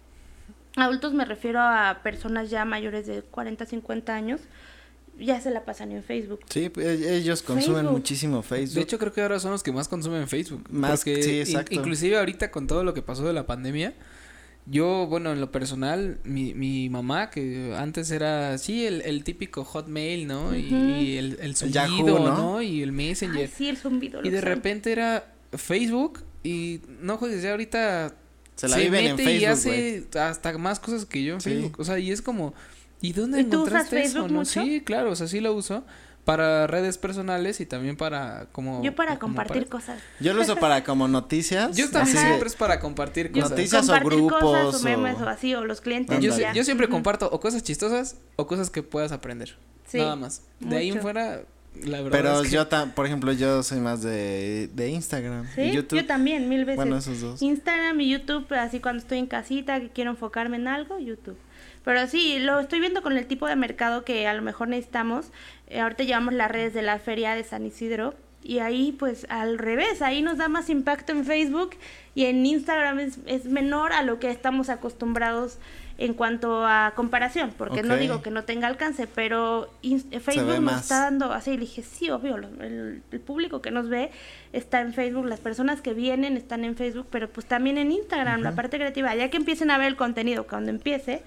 adultos me refiero a personas ya mayores de 40, 50 años, ya se la pasan en Facebook. Sí, pues, e-, ellos consumen muchísimo Facebook. De hecho, creo que ahora son los que más consumen Facebook. Más que sí, exacto. inclusive ahorita con todo lo que pasó de la pandemia, yo, bueno, en lo personal, mi, mi mamá, que antes era, sí, el, el típico Hotmail, ¿no? y, el, el zumbido, ¿no? Y el Messenger. sí, el zumbido. Y de repente era Facebook y, no joder, ya ahorita se la viven en Facebook, y hace hasta más cosas que yo en Facebook. O sea, y es como, ¿y dónde encontraste eso? ¿no? Sí, claro, o sea, sí lo uso para redes personales y también para como yo para compartir cosas. Yo lo uso para como noticias. Yo también siempre es para compartir cosas. noticias o grupos cosas, o memes o así o los clientes yo, yo, siempre comparto o cosas chistosas o cosas que puedas aprender. Nada más. De ahí en fuera la verdad pero es que... yo por ejemplo yo soy más de, de Instagram ¿Sí? y YouTube. yo también mil veces. bueno esos dos. Instagram y YouTube así cuando estoy en casita que quiero enfocarme en algo YouTube pero sí, lo estoy viendo con el tipo de mercado que a lo mejor necesitamos. Eh, ahorita llevamos las redes de la feria de San Isidro y ahí pues al revés, ahí nos da más impacto en Facebook y en Instagram es, es menor a lo que estamos acostumbrados en cuanto a comparación, porque no digo que no tenga alcance, pero Facebook nos está dando, así dije, sí, obvio, el, público que nos ve está en Facebook, las personas que vienen están en Facebook, pero pues también en Instagram, la parte creativa, ya que empiecen a ver el contenido, cuando empiece,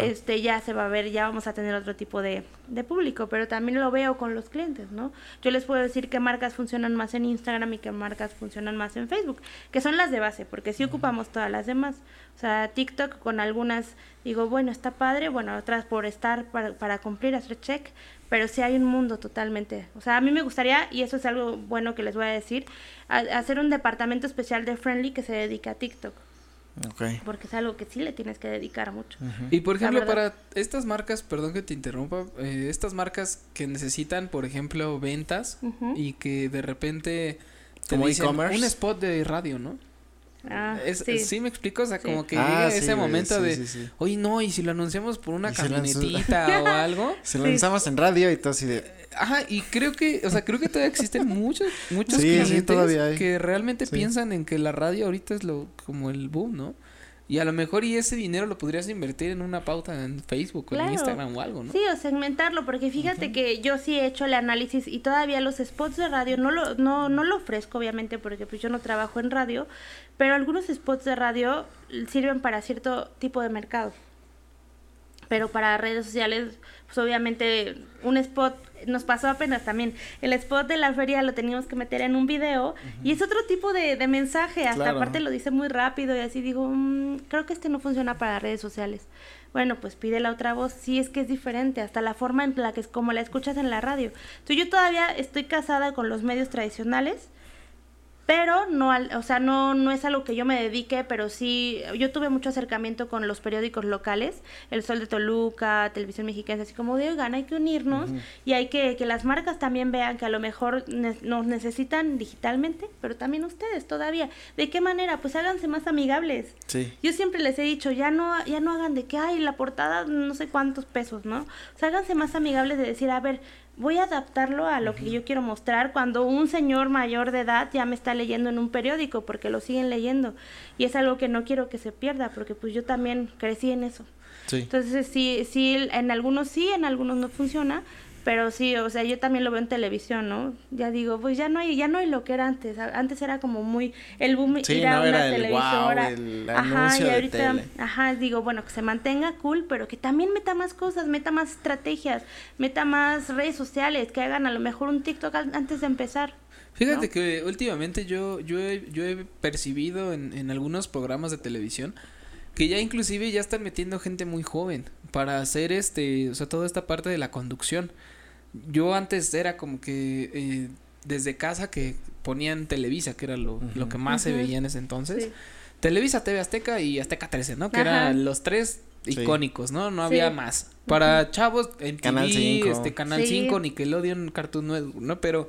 este ya se va a ver, ya vamos a tener otro tipo de, de, público, pero también lo veo con los clientes, ¿no? Yo les puedo decir qué marcas funcionan más en Instagram y qué marcas funcionan más en Facebook, que son las de base, porque si ocupamos todas las demás. O sea, TikTok con algunas digo, bueno, está padre, bueno, otras por estar para, para cumplir, hacer check, pero sí hay un mundo totalmente. O sea, a mí me gustaría, y eso es algo bueno que les voy a decir, hacer un departamento especial de Friendly que se dedique a TikTok. Porque es algo que sí le tienes que dedicar mucho. Y por ejemplo, para estas marcas, perdón que te interrumpa, eh, estas marcas que necesitan, por ejemplo, ventas y que de repente te Como dicen un spot de radio, ¿no? Ah, sí. me explico, o sea, como que ah, llega ese momento de, oye, no, y si lo anunciamos por una camionetita o algo. Si lo lanzamos en radio y todo así de. Ajá, y creo que, o sea, creo que todavía existen muchos, muchos clientes todavía que realmente piensan en que la radio ahorita es lo, como el boom, ¿no? Y a lo mejor y ese dinero lo podrías invertir en una pauta en Facebook o en Instagram o algo, ¿no? Sí, o segmentarlo, porque fíjate que yo sí he hecho el análisis y todavía los spots de radio no lo, no, no lo ofrezco, obviamente, porque pues yo no trabajo en radio, pero algunos spots de radio sirven para cierto tipo de mercado. Pero para redes sociales, pues obviamente un spot nos pasó apenas también. El spot de la feria lo teníamos que meter en un video y es otro tipo de, de mensaje. Hasta aparte lo dice muy rápido y así digo, mm, creo que este no funciona para redes sociales. Bueno, pues pide la otra voz. Sí, es que es diferente. Hasta la forma en la que es como la escuchas en la radio. Entonces yo todavía estoy casada con los medios tradicionales pero no, o sea, no, no es algo que yo me dedique, pero sí, yo tuve mucho acercamiento con los periódicos locales, El Sol de Toluca, Televisión Mexicana, así como de, oigan, hay que unirnos y hay que que las marcas también vean que a lo mejor nos necesitan digitalmente, pero también ustedes todavía. ¿De qué manera? Pues háganse más amigables. Sí. Yo siempre les he dicho, ya no, ya no hagan de que, hay la portada no sé cuántos pesos, ¿no? O sea, háganse más amigables de decir, a ver, voy a adaptarlo a lo que yo quiero mostrar cuando un señor mayor de edad ya me está leyendo en un periódico porque lo siguen leyendo y es algo que no quiero que se pierda porque pues yo también crecí en eso. Sí. Entonces sí, sí, en algunos sí, en algunos no funciona, pero sí, o sea, yo también lo veo en televisión, ¿no? Ya digo, pues ya no hay, ya no hay lo que era antes. Antes era como muy el boom ir a una televisora. ajá, y ahorita, ajá, digo, bueno, que se mantenga cool, pero que también meta más cosas, meta más estrategias, meta más redes sociales, que hagan a lo mejor un TikTok antes de empezar. Fíjate que últimamente yo, yo, he, yo he percibido en, en algunos programas de televisión que ya inclusive ya están metiendo gente muy joven para hacer este, o sea, toda esta parte de la conducción. Yo antes era como que eh, desde casa que ponían Televisa, que era lo, lo que más se veía en ese entonces. Televisa, TV Azteca y Azteca 13, ¿no? Que eran los tres icónicos, ¿no? No había más. Para chavos, en Canal 5, este, Canal 5, Nickelodeon, Cartoon Network, ¿no? Pero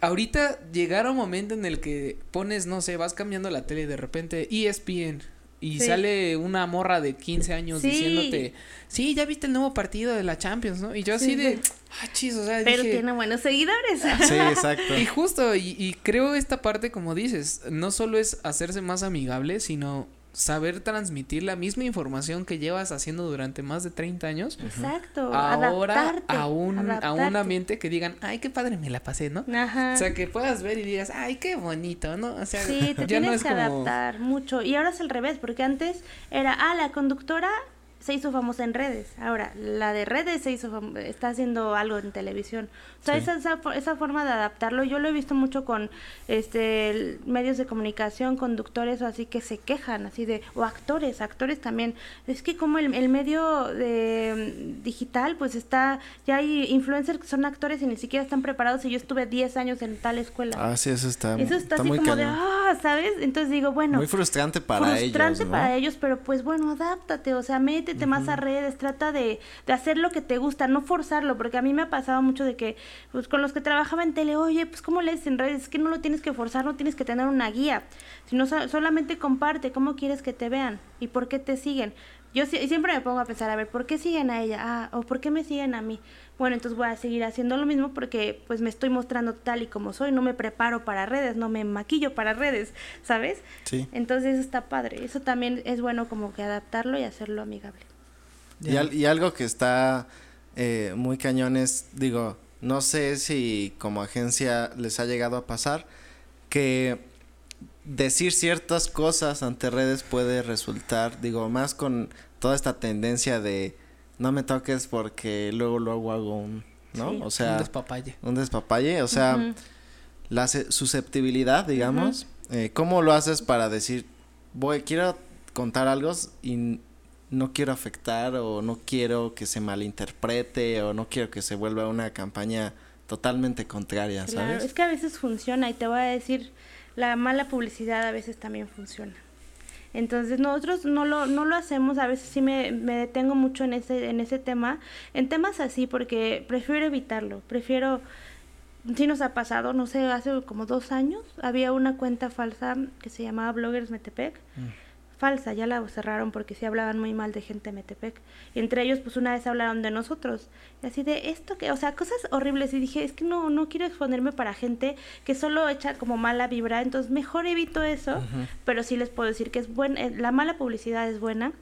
ahorita llegará un momento en el que pones, no sé, vas cambiando la tele y de repente ESPN, y sale una morra de 15 años diciéndote, sí, ya viste el nuevo partido de la Champions, ¿no? Y yo así de, ah, chis, o sea, Pero tiene buenos seguidores. sí, exacto. Y justo, y, y creo esta parte, como dices, no solo es hacerse más amigable, sino saber transmitir la misma información que llevas haciendo durante más de 30 años. Exacto. Ahora a un, a un ambiente que digan, ay, qué padre me la pasé, ¿no? Ajá. O sea, que puedas ver y digas, ay, qué bonito, ¿no? O sea, sí, te tienes que adaptar mucho. Y ahora es al revés, porque antes era, ah, la conductora se hizo famosa en redes. Ahora, la de redes se hizo está haciendo algo en televisión. O sea, esa, esa, forma de adaptarlo, yo lo he visto mucho con este medios de comunicación, conductores o así que se quejan, así de, o actores, actores también. Es que como el, el medio de mm, digital, pues está, ya hay influencers que son actores y ni siquiera están preparados y yo estuve 10 años en tal escuela. Ah, sí, eso está. Eso está, así como de, ah, ¿sabes? Entonces digo, bueno. Muy frustrante para ellos. Frustrante para ellos, pero pues bueno, adáptate, o sea, métete más a redes, trata de, de hacer lo que te gusta, no forzarlo, porque a mí me ha pasado mucho de que pues con los que trabajaba en tele, oye, pues cómo lees en redes, es que no lo tienes que forzar, no tienes que tener una guía, sino solamente comparte cómo quieres que te vean y por qué te siguen. Yo siempre me pongo a pensar, a ver, ¿por qué siguen a ella? Ah, o ¿por qué me siguen a mí? Bueno, entonces voy a seguir haciendo lo mismo porque pues me estoy mostrando tal y como soy, no me preparo para redes, no me maquillo para redes, ¿sabes? Sí. Entonces eso está padre, eso también es bueno como que adaptarlo y hacerlo amigable. Y, y, algo que está eh, muy cañón es, digo, no sé si como agencia les ha llegado a pasar que decir ciertas cosas ante redes puede resultar, digo, más con toda esta tendencia de no me toques porque luego luego hago un, ¿no? o sea, un despapalle. Un despapalle, o sea, la susceptibilidad, digamos, eh, ¿cómo lo haces para decir, voy, quiero contar algo y no quiero afectar o no quiero que se malinterprete o no quiero que se vuelva una campaña totalmente contraria, ¿sabes? es que a veces funciona y te voy a decir, la mala publicidad a veces también funciona. Entonces nosotros no lo, no lo hacemos, a veces sí me, me detengo mucho en ese, en ese tema, en temas así porque prefiero evitarlo, prefiero, sí nos ha pasado, no sé, hace como dos años había una cuenta falsa que se llamaba Bloggers Metepec. Mm falsa, ya la cerraron porque sí hablaban muy mal de gente de Metepec. Y entre ellos, pues una vez hablaron de nosotros. Y así de esto que, o sea, cosas horribles. Y dije, es que no, no quiero exponerme para gente que solo echa como mala vibra. Entonces, mejor evito eso. Pero sí les puedo decir que es buena, eh, la mala publicidad es buena.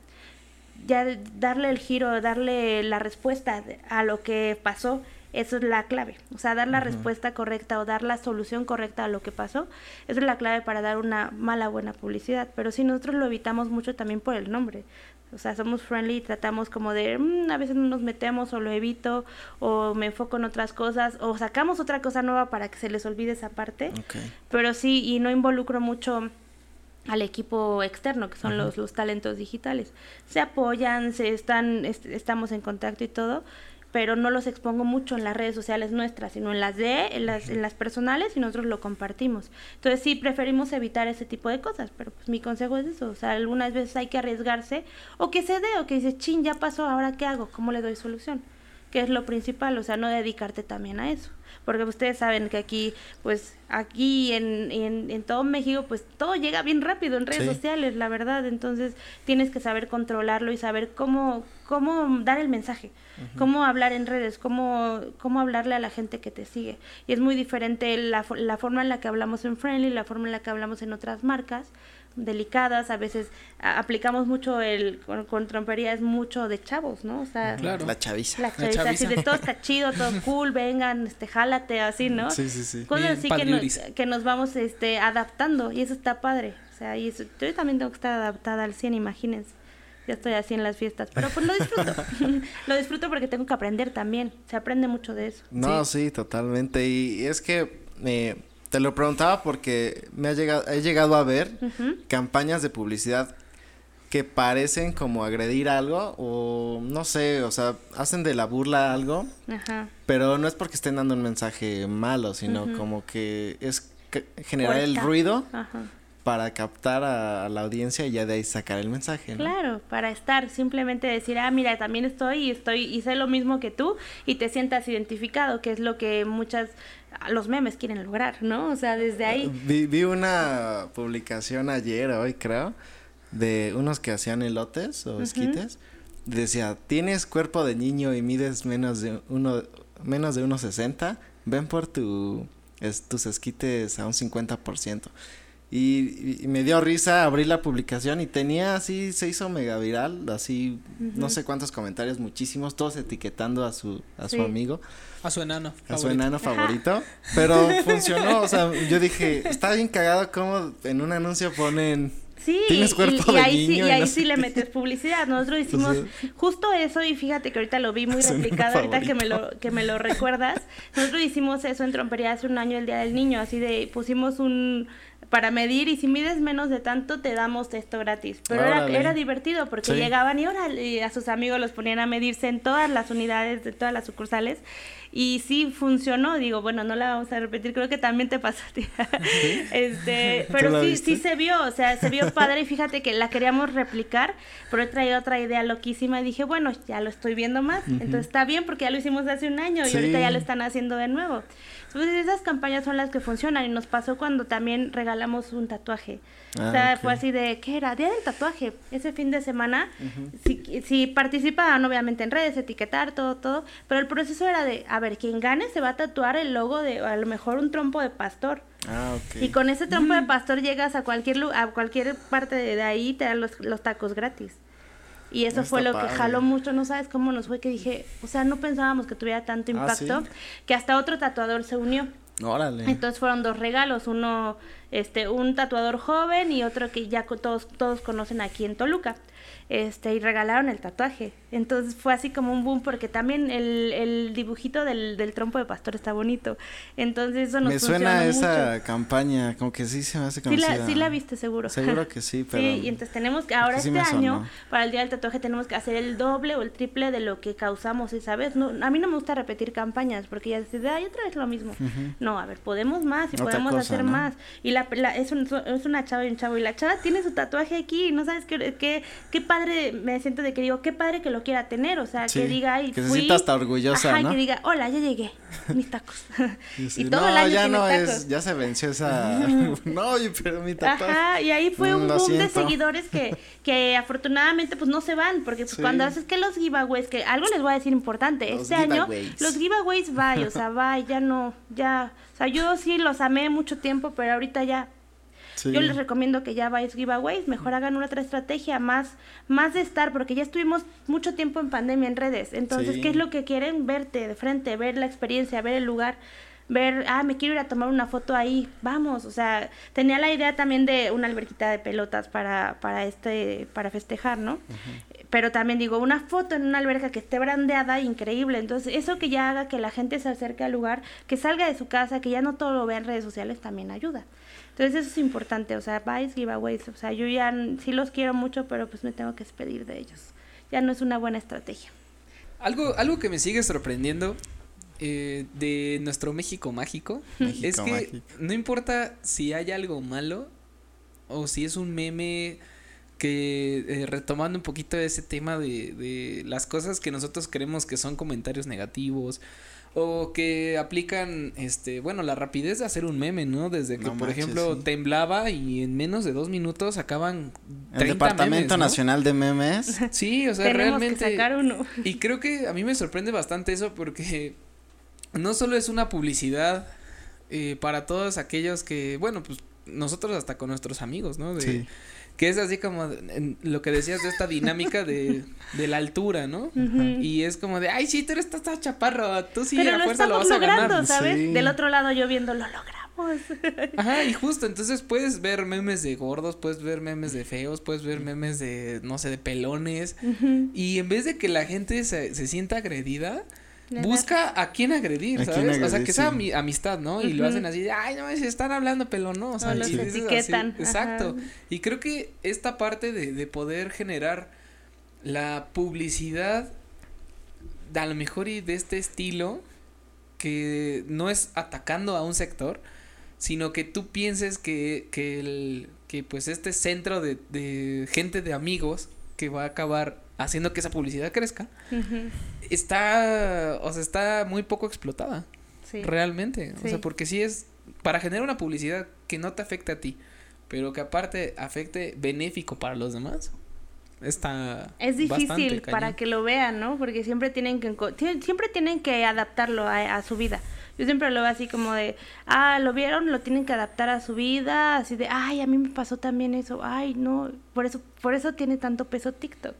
Ya darle el giro, darle la respuesta a lo que pasó eso es la clave. O sea, dar la respuesta correcta o dar la solución correcta a lo que pasó, eso es la clave para dar una mala buena publicidad. Pero si nosotros lo evitamos mucho también por el nombre. O sea, somos friendly y tratamos como de, mm, a veces no nos metemos o lo evito o me enfoco en otras cosas o sacamos otra cosa nueva para que se les olvide esa parte. Pero sí, y no involucro mucho al equipo externo, que son los, los talentos digitales. Se apoyan, se están, estamos en contacto y todo, pero no los expongo mucho en las redes sociales nuestras, sino en las de, en las, en las personales y nosotros lo compartimos. Entonces sí preferimos evitar ese tipo de cosas, pero pues mi consejo es eso, o sea, algunas veces hay que arriesgarse o que se dé o que dices, chin, ya pasó, ahora qué hago, cómo le doy solución, que es lo principal, o sea, no dedicarte también a eso. Porque ustedes saben que aquí, pues aquí en, en, en todo México, pues todo llega bien rápido en redes sociales, la verdad, entonces tienes que saber controlarlo y saber cómo, cómo dar el mensaje, cómo hablar en redes, cómo, cómo hablarle a la gente que te sigue. Y es muy diferente la, la forma en la que hablamos en Friendly, la forma en la que hablamos en otras marcas, delicadas, a veces aplicamos mucho el, con, trompería es mucho de chavos, ¿no? O sea, la chaviza. La chaviza, así de todo está chido, todo cool, vengan, este, jálate, así, ¿no? Sí, sí, sí. Cosas así que nos, que nos vamos este, adaptando y eso está padre. O sea, y eso, yo también tengo que estar adaptada al 100, imagínense. Ya estoy así en las fiestas, pero pues lo disfruto. lo disfruto porque tengo que aprender también. Se aprende mucho de eso. No, sí, totalmente. Y es que eh, te lo preguntaba porque me ha llegado, he llegado a ver campañas de publicidad que parecen como agredir algo o no sé, o sea, hacen de la burla algo, pero no es porque estén dando un mensaje malo, sino como que es generar el ruido para captar a, la audiencia y ya de ahí sacar el mensaje. Claro, para estar, simplemente decir, ah, mira, también estoy y estoy y sé lo mismo que tú y te sientas identificado, que es lo que muchas los memes quieren lograr, ¿no? O sea, desde ahí. Vi, vi una publicación ayer, hoy creo, de unos que hacían elotes o esquites. Decía, tienes cuerpo de niño y mides menos de uno, menos de 1.60, ven por tu, tus esquites a un 50%. Y, y, me dio risa, abrí la publicación y tenía así, se hizo mega viral, así, no sé cuántos comentarios, muchísimos, todos etiquetando a su, a su amigo. A su enano. A su enano favorito. Pero funcionó, o sea, yo dije, está bien cagado como en un anuncio ponen Sí, Tienes cuerpo y, ahí sí, y ahí sí le metes publicidad. Nosotros hicimos justo eso y fíjate que ahorita lo vi muy replicado, ahorita que me lo que me lo recuerdas. Nosotros hicimos eso en Trompería hace un año el Día del Niño, así de pusimos un para medir y si mides menos de tanto te damos esto gratis. Pero era, era, divertido porque llegaban y, ahora y a sus amigos los ponían a medirse en todas las unidades de todas las sucursales y sí funcionó, digo, bueno, no la vamos a repetir, creo que también te pasó a ti. este, pero sí, sí se vio, o sea, se vio padre y fíjate que la queríamos replicar, pero he traído otra idea loquísima y dije, bueno, ya lo estoy viendo más, entonces está bien porque ya lo hicimos hace un año y ahorita ya lo están haciendo de nuevo. Entonces esas campañas son las que funcionan y nos pasó cuando también regalamos un tatuaje. O ah, sea, fue así de, ¿qué era? Día del tatuaje. Ese fin de semana, si, si participaban obviamente en redes, etiquetar, todo, todo, pero el proceso era de, a ver, quien gane se va a tatuar el logo de, a lo mejor un trompo de pastor. Ah, Y con ese trompo de pastor llegas a cualquier, a cualquier parte de, ahí y te dan los, los tacos gratis. Y eso fue lo que jaló mucho, no sabes cómo nos fue que dije, o sea, no pensábamos que tuviera tanto ah, impacto, que hasta otro tatuador se unió. Entonces fueron dos regalos, uno, este, un tatuador joven y otro que ya todos, todos conocen aquí en Toluca este, y regalaron el tatuaje. Entonces fue así como un boom porque también el, el dibujito del, del, trompo de pastor está bonito. Entonces eso nos Me suena esa campaña, como que sí se me hace conocida. Sí la, sí la viste seguro. Seguro que sí, pero... Sí, y entonces tenemos que, ahora este año, para el Día del Tatuaje, tenemos que hacer el doble o el triple de lo que causamos esa vez. No, a mí no me gusta repetir campañas porque ya se ay, otra vez lo mismo. No, a ver, podemos más y podemos hacer más. Y la, la es, un, es una chava y un chavo y la chava tiene su tatuaje aquí y no sabes qué, qué, qué padre, me siento de que digo, qué padre que lo quiera tener, o sea, que diga, ay, que se sienta hasta orgullosa, Ajá, que diga, hola, ya llegué, mis tacos. y, todo no, el año ya no es, ya se venció esa, no, pero mi tatuaje. Ajá, y ahí fue un boom de seguidores que, que afortunadamente pues no se van, porque pues cuando haces que los giveaways, que algo les voy a decir importante, este año los giveaways bye, o sea, bye, ya no, ya, o sea, yo sí los amé mucho tiempo, pero ahorita ya yo les recomiendo que ya vayáis giveaways, mejor hagan una otra estrategia más, más de estar, porque ya estuvimos mucho tiempo en pandemia en redes. Entonces, ¿qué es lo que quieren? Verte de frente, ver la experiencia, ver el lugar ver, ah, me quiero ir a tomar una foto ahí, vamos, o sea, tenía la idea también de una alberquita de pelotas para, para este, para festejar, ¿no? Pero también digo, una foto en una alberca que esté brandeada, increíble, entonces eso que ya haga que la gente se acerque al lugar, que salga de su casa, que ya no todo lo vea en redes sociales, también ayuda. Entonces eso es importante, o sea, buys, giveaways, o sea, yo ya sí los quiero mucho, pero pues me tengo que despedir de ellos. Ya no es una buena estrategia. Algo, algo que me sigue sorprendiendo eh, de nuestro México mágico México es que mágico. no importa si hay algo malo o si es un meme que eh, retomando un poquito ese tema de, de las cosas que nosotros creemos que son comentarios negativos o que aplican este bueno la rapidez de hacer un meme no desde que No por manches, ejemplo sí. temblaba y en menos de dos minutos acaban 30 El Departamento memes, ¿no? Nacional de Memes. sí o sea Tenemos realmente que sacar uno. y creo que a mí me sorprende bastante eso porque no solo es una publicidad eh, para todos aquellos que, bueno, pues nosotros hasta con nuestros amigos, ¿no? De, Sí. Que es así como en lo que decías de esta dinámica de, de la altura, ¿no? Y es como de, ay, sí, tú eres tan chaparro, tú sí Pero a lo fuerza lo vas a logrando, ganar. ¿sabes? Sí. Del otro lado yo viendo, lo logramos. Ajá, y justo, entonces puedes ver memes de gordos, puedes ver memes de feos, puedes ver memes de, no sé, de pelones. Y en vez de que la gente se, se sienta agredida, Busca a quién agredir, A ¿sabes? quién o sea, que sea sí. ami- amistad, ¿no? Y lo hacen así, de, ay, no, se están hablando pelón, ¿no? O sea, O los y dices así, etiquetan, Exacto. Y creo que esta parte de, de poder generar la publicidad, a lo mejor y de este estilo, que no es atacando a un sector, sino que tú pienses que, que el, que pues este centro de, de gente de amigos que va a acabar haciendo que esa publicidad crezca, está, o sea, está muy poco explotada, Sí. realmente. O sea, porque si es para generar una publicidad que no te afecte a ti, pero que aparte afecte benéfico para los demás, está Es bastante difícil para que lo vean, ¿no? Porque siempre tienen que siempre tienen que adaptarlo a, a su vida. Yo siempre lo veo así como de, ah, lo vieron, lo tienen que adaptar a su vida, así de, ay, a mí me pasó también eso, ay, no, por eso por eso tiene tanto peso TikTok.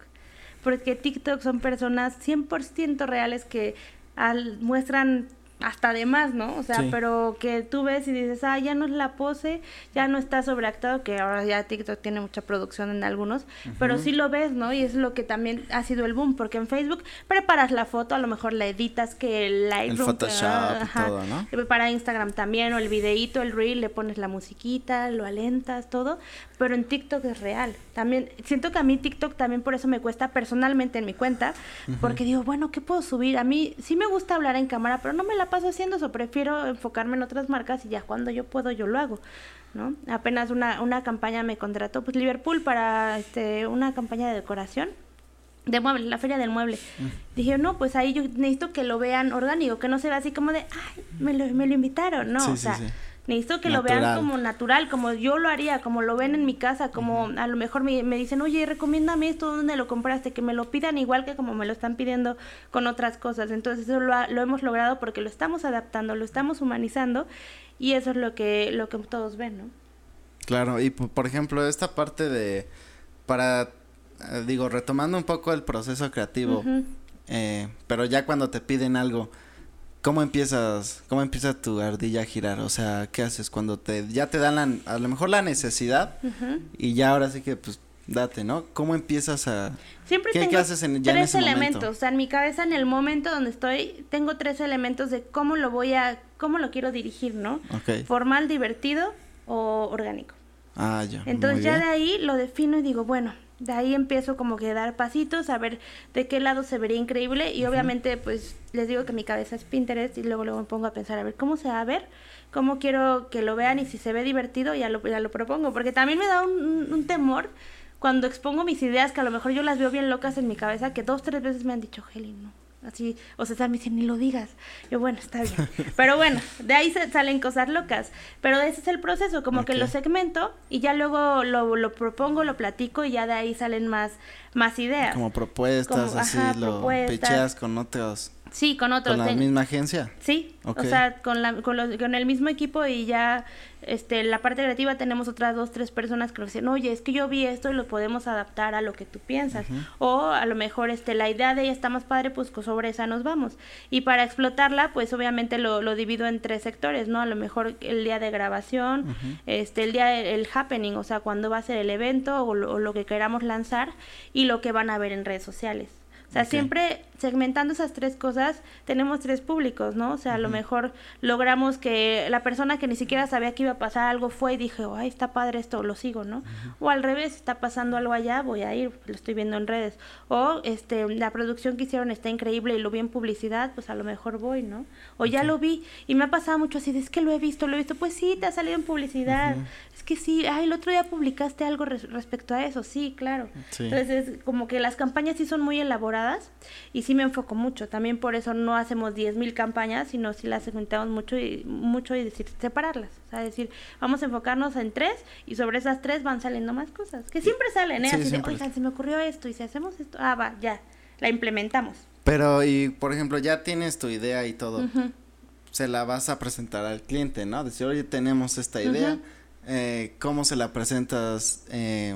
Porque TikTok son personas 100% reales que al, muestran hasta de más, ¿no? O sea, Sí. pero que tú ves y dices, ah, ya no es la pose, ya no está sobreactuado, que ahora ya TikTok tiene mucha producción en algunos, pero sí lo ves, ¿no? Y es lo que también ha sido el boom, porque en Facebook preparas la foto, a lo mejor la editas, que el Lightroom, El Photoshop y ajá, todo, ¿no? Para Instagram también, o el videíto, el reel, le pones la musiquita, lo alentas, todo, pero en TikTok es real. También, siento que a mí TikTok también por eso me cuesta personalmente en mi cuenta, porque digo, bueno, ¿qué puedo subir? A mí sí me gusta hablar en cámara, pero no me la paso haciendo eso, prefiero enfocarme en otras marcas y ya cuando yo puedo yo lo hago. ¿no? Apenas una, una campaña me contrató, pues Liverpool para este, una campaña de decoración de muebles, la feria del mueble. Dije, no, pues ahí yo necesito que lo vean orgánico, que no se vea así como de, ay, me lo, me lo invitaron, no, Sí, o sí, sea, sí. Necesito que lo vean como natural, como yo lo haría, como lo ven en mi casa, como a lo mejor me, me dicen, oye, recomiéndame esto, ¿dónde lo compraste? Que me lo pidan igual que como me lo están pidiendo con otras cosas. Entonces eso lo, ha- lo hemos logrado porque lo estamos adaptando, lo estamos humanizando y eso es lo que, lo que todos ven, ¿no? Claro, y po- por ejemplo, esta parte de, para, eh, digo, retomando un poco el proceso creativo, eh, pero ya cuando te piden algo, ¿cómo empiezas, cómo empieza tu ardilla a girar? O sea, ¿qué haces cuando te, ya te dan la, a lo mejor la necesidad y ya ahora sí que, pues, date, ¿no? ¿Cómo empiezas a, Siempre ¿Qué- tengo qué haces en- ya en tres ese momento? elementos. O sea, en mi cabeza, en el momento donde estoy, tengo tres elementos de cómo lo voy a, cómo lo quiero dirigir, ¿no? Formal, divertido o orgánico. ah, ya, Entonces ya de ahí lo defino y digo, bueno, de ahí empiezo como que a dar pasitos, a ver de qué lado se vería increíble y obviamente pues les digo que mi cabeza es Pinterest y luego luego me pongo a pensar a ver cómo se va a ver, cómo quiero que lo vean y si se ve divertido ya lo, ya lo propongo, porque también me da un, temor cuando expongo mis ideas que a lo mejor yo las veo bien locas en mi cabeza que dos, tres veces me han dicho, Heli, no. Así, o sea, me dicen, ni lo digas. Yo, bueno, está bien. Pero bueno, de ahí se salen cosas locas. Pero ese es el proceso, como que lo segmento y ya luego lo, lo propongo, lo platico y ya de ahí salen más, más ideas. Como propuestas, Como, así, ajá, lo propuestas. picheas con otros, Sí, con otros. con la ten- misma agencia. Sí, o sea, con, la, con, los- con el mismo equipo y ya este, la parte creativa tenemos otras dos, tres personas que nos dicen, oye, es que yo vi esto y lo podemos adaptar a lo que tú piensas. O a lo mejor este, la idea de ella está más padre, pues sobre esa nos vamos. Y para explotarla, pues obviamente lo, lo divido en tres sectores, ¿no? A lo mejor el día de grabación, este, el día del el happening, o sea, cuando va a ser el evento o lo, o lo que queramos lanzar y lo que van a ver en redes sociales. O sea, siempre segmentando esas tres cosas, tenemos tres públicos, ¿no? O sea, a lo mejor logramos que la persona que ni siquiera sabía que iba a pasar algo fue y dije, ay, está padre esto, lo sigo, ¿no? O al revés, está pasando algo allá, voy a ir, lo estoy viendo en redes. O este, la producción que hicieron está increíble y lo vi en publicidad, pues a lo mejor voy, ¿no? O ya lo vi y me ha pasado mucho así, es que lo he visto, lo he visto, pues sí, te ha salido en publicidad. Es que sí, ay, el otro día publicaste algo respecto a eso, sí, claro. Entonces, como que las campañas sí son muy elaboradas y sí me enfoco mucho. También por eso no hacemos 10.000 campañas, sino si las segmentamos mucho y, mucho y decir, separarlas. O sea, decir, vamos a enfocarnos en tres y sobre esas tres van saliendo más cosas. Que siempre salen, ¿eh? Así de, oigan, se me ocurrió esto y si hacemos esto, ah, va, ya, la implementamos. Pero, y por ejemplo, ya tienes tu idea y todo. Se la vas a presentar al cliente, ¿no? Decir, oye, tenemos esta idea. eh, ¿Cómo se la presentas? Eh,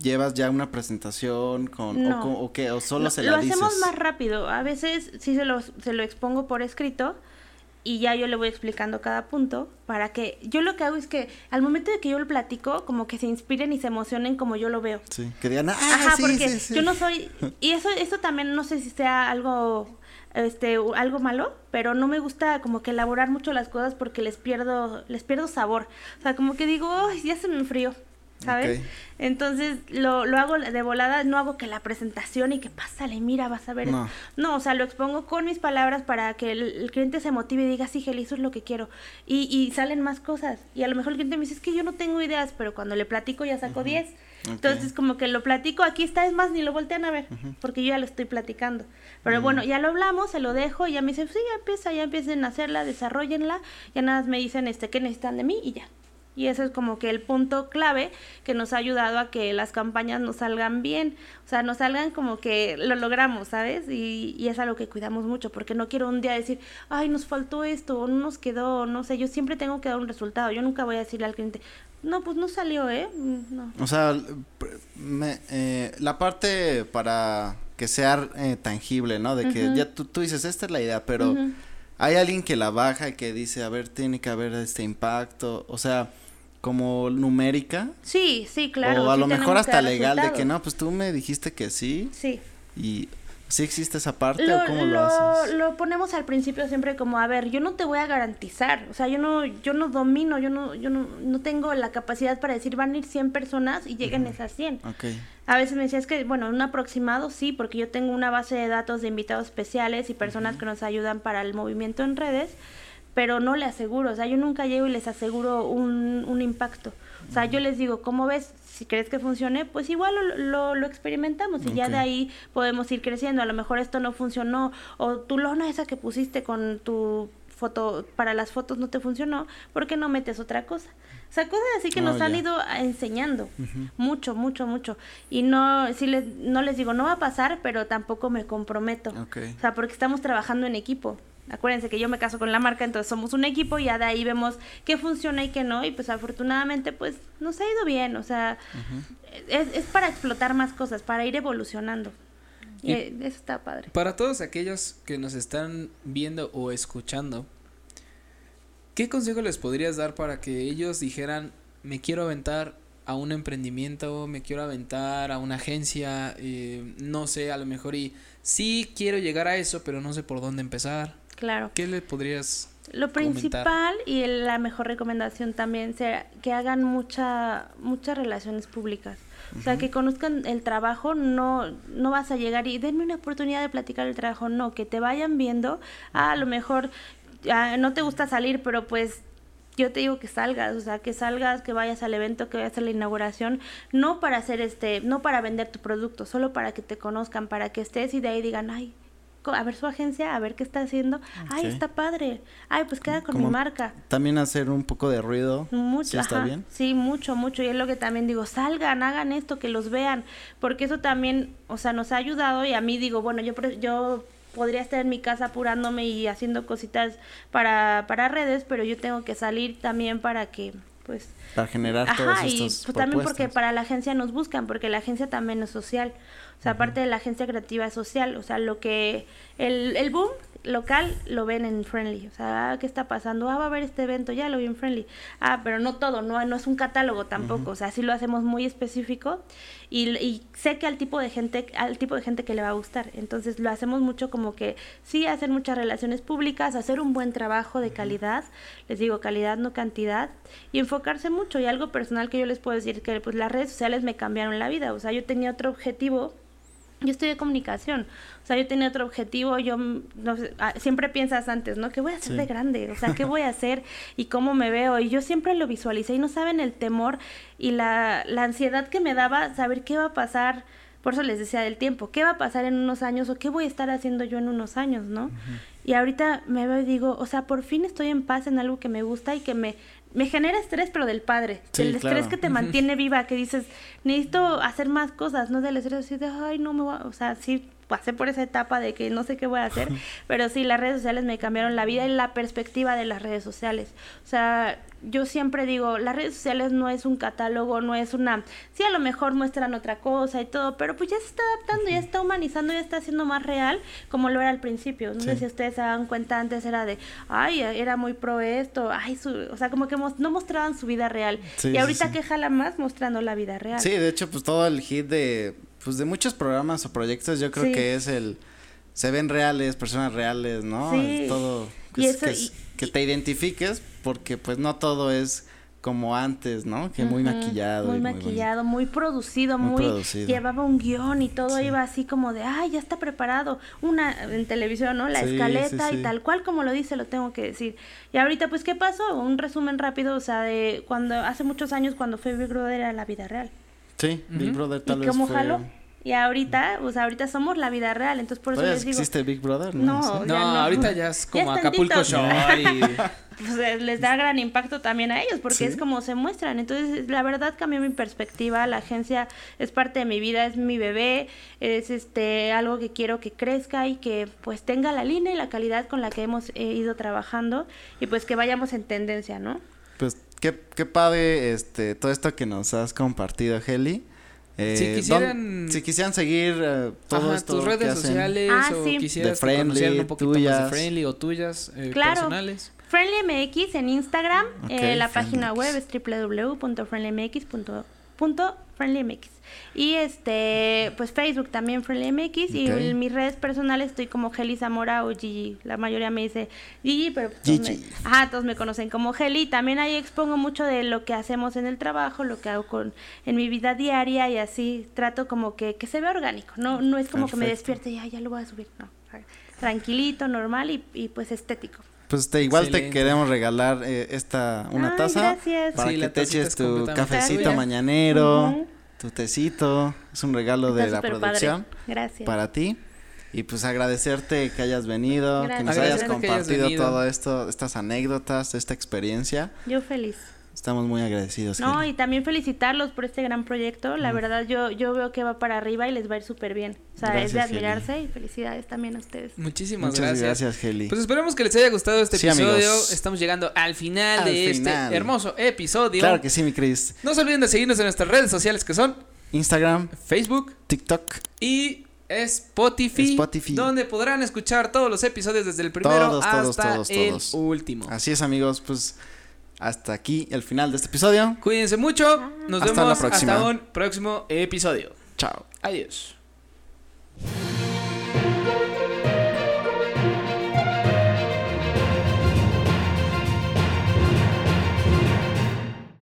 llevas ya una presentación con o, qué o solo se la lo hacemos más rápido. A veces sí se lo se lo expongo por escrito y ya yo le voy explicando cada punto para que yo lo que hago es que al momento de que yo lo platico como que se inspiren y se emocionen como yo lo veo. Sí que digan ah, Ajá, porque yo no soy y eso eso también no sé si sea algo este algo malo pero no me gusta como que elaborar mucho las cosas porque les pierdo les pierdo sabor. O sea como que digo ya se me enfrió ¿sabes? Entonces lo, lo hago de volada, no hago que la presentación y que pásale, mira, vas a ver. No. no o sea, lo expongo con mis palabras para que el, cliente se motive y diga, sí, Geli, eso es lo que quiero. Y, y, salen más cosas. Y a lo mejor el cliente me dice, es que yo no tengo ideas, pero cuando le platico ya saco 10. Entonces, como que lo platico, aquí está, es más, ni lo voltean a ver, porque yo ya lo estoy platicando. Pero bueno, ya lo hablamos, se lo dejo, y ya me dicen, sí, ya empieza, ya empiecen a hacerla, desarrollenla, ya nada más me dicen, este, qué necesitan de mí, y ya. Y eso es como que el punto clave que nos ha ayudado a que las campañas nos salgan bien. O sea, nos salgan como que lo logramos, ¿sabes? Y, y es algo que cuidamos mucho, porque no quiero un día decir, ay, nos faltó esto, o no nos quedó, no sé, yo siempre tengo que dar un resultado. Yo nunca voy a decirle al cliente, no, pues no salió, ¿eh? Mm, no. O sea, me, eh, la parte para que sea eh, tangible, ¿no? De que ya tú, tú, dices, esta es la idea, pero hay alguien que la baja y que dice, a ver, tiene que haber este impacto. O sea, como numérica. Sí, sí, claro. O a lo mejor hasta legal de que no, pues tú me dijiste que sí. Sí. Y ¿sí existe esa parte o cómo lo, haces? Lo ponemos al principio siempre como, a ver, yo no te voy a garantizar, o sea, yo no yo no domino, yo no yo no, no tengo la capacidad para decir van a ir 100 personas y lleguen esas 100. Okay. A veces me decías que, bueno, un aproximado sí, porque yo tengo una base de datos de invitados especiales y personas que nos ayudan para el movimiento en redes pero no le aseguro, o sea, yo nunca llego y les aseguro un, un impacto. O sea, yo les digo, ¿cómo ves? Si crees que funcione, pues igual lo, lo, experimentamos y ya de ahí podemos ir creciendo. A lo mejor esto no funcionó o tu lona esa que pusiste con tu foto para las fotos no te funcionó, ¿por qué no metes otra cosa? O sea, cosas así que nos han ido enseñando mucho, mucho, mucho. Y no, si les, no les digo, no va a pasar, pero tampoco me comprometo. O sea, porque estamos trabajando en equipo. Acuérdense que yo me caso con la marca, entonces somos un equipo y ya de ahí vemos qué funciona y qué no. Y pues afortunadamente pues nos ha ido bien. O sea, es, es, para explotar más cosas, para ir evolucionando. Y, eso está padre. Para todos aquellos que nos están viendo o escuchando, ¿qué consejo les podrías dar para que ellos dijeran, me quiero aventar a un emprendimiento, me quiero aventar a una agencia, eh, no sé, a lo mejor y sí quiero llegar a eso, pero no sé por dónde empezar? Claro. ¿Qué le podrías Lo principal y la mejor recomendación también sea que hagan mucha muchas relaciones públicas. O sea, que conozcan el trabajo, no, no vas a llegar y denme una oportunidad de platicar el trabajo, no, que te vayan viendo, ah, a lo mejor no te gusta salir, pero pues yo te digo que salgas, o sea, que salgas, que vayas al evento, que vayas a la inauguración, no para hacer este, no para vender tu producto, solo para que te conozcan, para que estés y de ahí digan, ay, a ver su agencia, a ver qué está haciendo. Ay, está padre. Ay, pues queda con mi marca. También hacer un poco de ruido. Mucho. está bien? Sí, mucho, mucho. Y es lo que también digo, salgan, hagan esto, que los vean. Porque eso también, o sea, nos ha ayudado y a mí digo, bueno, yo, yo podría estar en mi casa apurándome y haciendo cositas para, para redes, pero yo tengo que salir también para que pues para generar Ajá, y pues también porque para la agencia nos buscan porque la agencia también es social. O sea, aparte de la agencia creativa social, o sea, lo que el, el boom local lo ven en Friendly. O sea, ah, ¿qué está pasando? Ah, va a haber este evento, ya lo vi en Friendly. Ah, pero no todo, no, no es un catálogo tampoco. O sea, sí lo hacemos muy específico y, y, sé que al tipo de gente, al tipo de gente que le va a gustar. Entonces lo hacemos mucho como que sí hacer muchas relaciones públicas, hacer un buen trabajo de calidad, les digo calidad no cantidad, y enfocarse mucho. Y algo personal que yo les puedo decir que pues las redes sociales me cambiaron la vida. O sea, yo tenía otro objetivo yo estudié comunicación, o sea, yo tenía otro objetivo, yo mm, no sé, ah, siempre piensas antes, ¿no? ¿Qué voy a hacer de grande? O sea, ¿qué voy a hacer y cómo me veo? Y yo siempre lo visualicé y no saben el temor y la, la ansiedad que me daba saber qué va a pasar, por eso les decía del tiempo, qué va a pasar en unos años o qué voy a estar haciendo yo en unos años, ¿no? Y ahorita me veo y digo, o sea, por fin estoy en paz en algo que me gusta y que me me genera estrés, pero del padre. el estrés que te mantiene viva, que dices, necesito hacer más cosas, no del estrés así de, ay, no me voy, o sea, sí pasé por esa etapa de que no sé qué voy a hacer, pero sí, las redes sociales me cambiaron la vida y la perspectiva de las redes sociales. O sea, yo siempre digo, las redes sociales no es un catálogo, no es una, sí a lo mejor muestran otra cosa y todo, pero pues ya se está adaptando, ya está humanizando, ya está haciendo más real como lo era al principio. No sé si ustedes se dan cuenta, antes era de, ay, era muy pro esto, ay, o sea, como que no mostraban su vida real. y ahorita que jala más mostrando la vida real. Sí, de hecho, pues todo el hit de, pues de muchos programas o proyectos, yo creo que es el, se ven reales, personas reales, ¿no? Sí. todo. y eso, que te identifiques porque pues no todo es como antes, ¿no? Que muy maquillado. Muy maquillado, muy, producido, muy, llevaba un guion y todo iba así como de, ay, ya está preparado. Una en televisión, ¿no? La escaleta y tal cual como lo dice, lo tengo que decir. Y ahorita, pues, ¿qué pasó? Un resumen rápido, o sea, de cuando, hace muchos años cuando fue Big Brother era la vida real. Sí, Big Brother tal ¿Y vez cómo jaló? Y ahorita, pues ahorita somos la vida real, entonces por eso les digo. existe Big Brother? No, no, ahorita ya es como Acapulco Show y... Pues les da gran impacto también a ellos, porque es como se muestran. Entonces, la verdad cambió mi perspectiva, la agencia es parte de mi vida, es mi bebé, es este algo que quiero que crezca y que pues tenga la línea y la calidad con la que hemos eh, ido trabajando y pues que vayamos en tendencia, ¿no? Pues qué, qué padre este todo esto que nos has compartido, Heli. Eh, si quisieran si quisieran seguir uh, todo esto tus redes sociales ah, o sí. quisieras de friendly, un poquito tuyas. más de friendly o tuyas eh, claro. personales Friendly MX en Instagram eh, la página web es www.friendlymx.friendlymx y este pues Facebook también Friendly MX y en mis redes personales estoy como Geli Zamora o Gigi. La mayoría me dice Gigi pero pues todos me, ajá, todos me conocen como Geli también ahí expongo mucho de lo que hacemos en el trabajo lo que hago con en mi vida diaria y así trato como que, que se vea orgánico no no es como que me despierte y ya, ya lo voy a subir no. Tranquilito normal y, y pues estético. Pues te, igual te queremos regalar eh, esta una taza para que te eches tu cafecito mañanero tu tecito, es un regalo de la producción. Gracias. Para ti. Y pues agradecerte que hayas venido, que nos hayas compartido todo esto, estas anécdotas, esta experiencia. Yo feliz. Estamos muy agradecidos. No, y también felicitarlos por este gran proyecto. La verdad, yo, yo veo que va para arriba y les va a ir súper bien. O sea, es de admirarse y felicidades también a ustedes. Muchísimas Muchas gracias. gracias, Heli. Pues esperemos que les haya gustado este episodio. Estamos llegando al final de este hermoso episodio. Claro que sí, mi Cris. No se olviden de seguirnos en nuestras redes sociales que son Instagram, Facebook, TikTok y Spotify, Spotify, donde podrán escuchar todos los episodios desde el primero hasta el último. Así es, amigos, pues hasta aquí el final de este episodio. Cuídense mucho. Nos vemos hasta un próximo episodio. Chao. Adiós.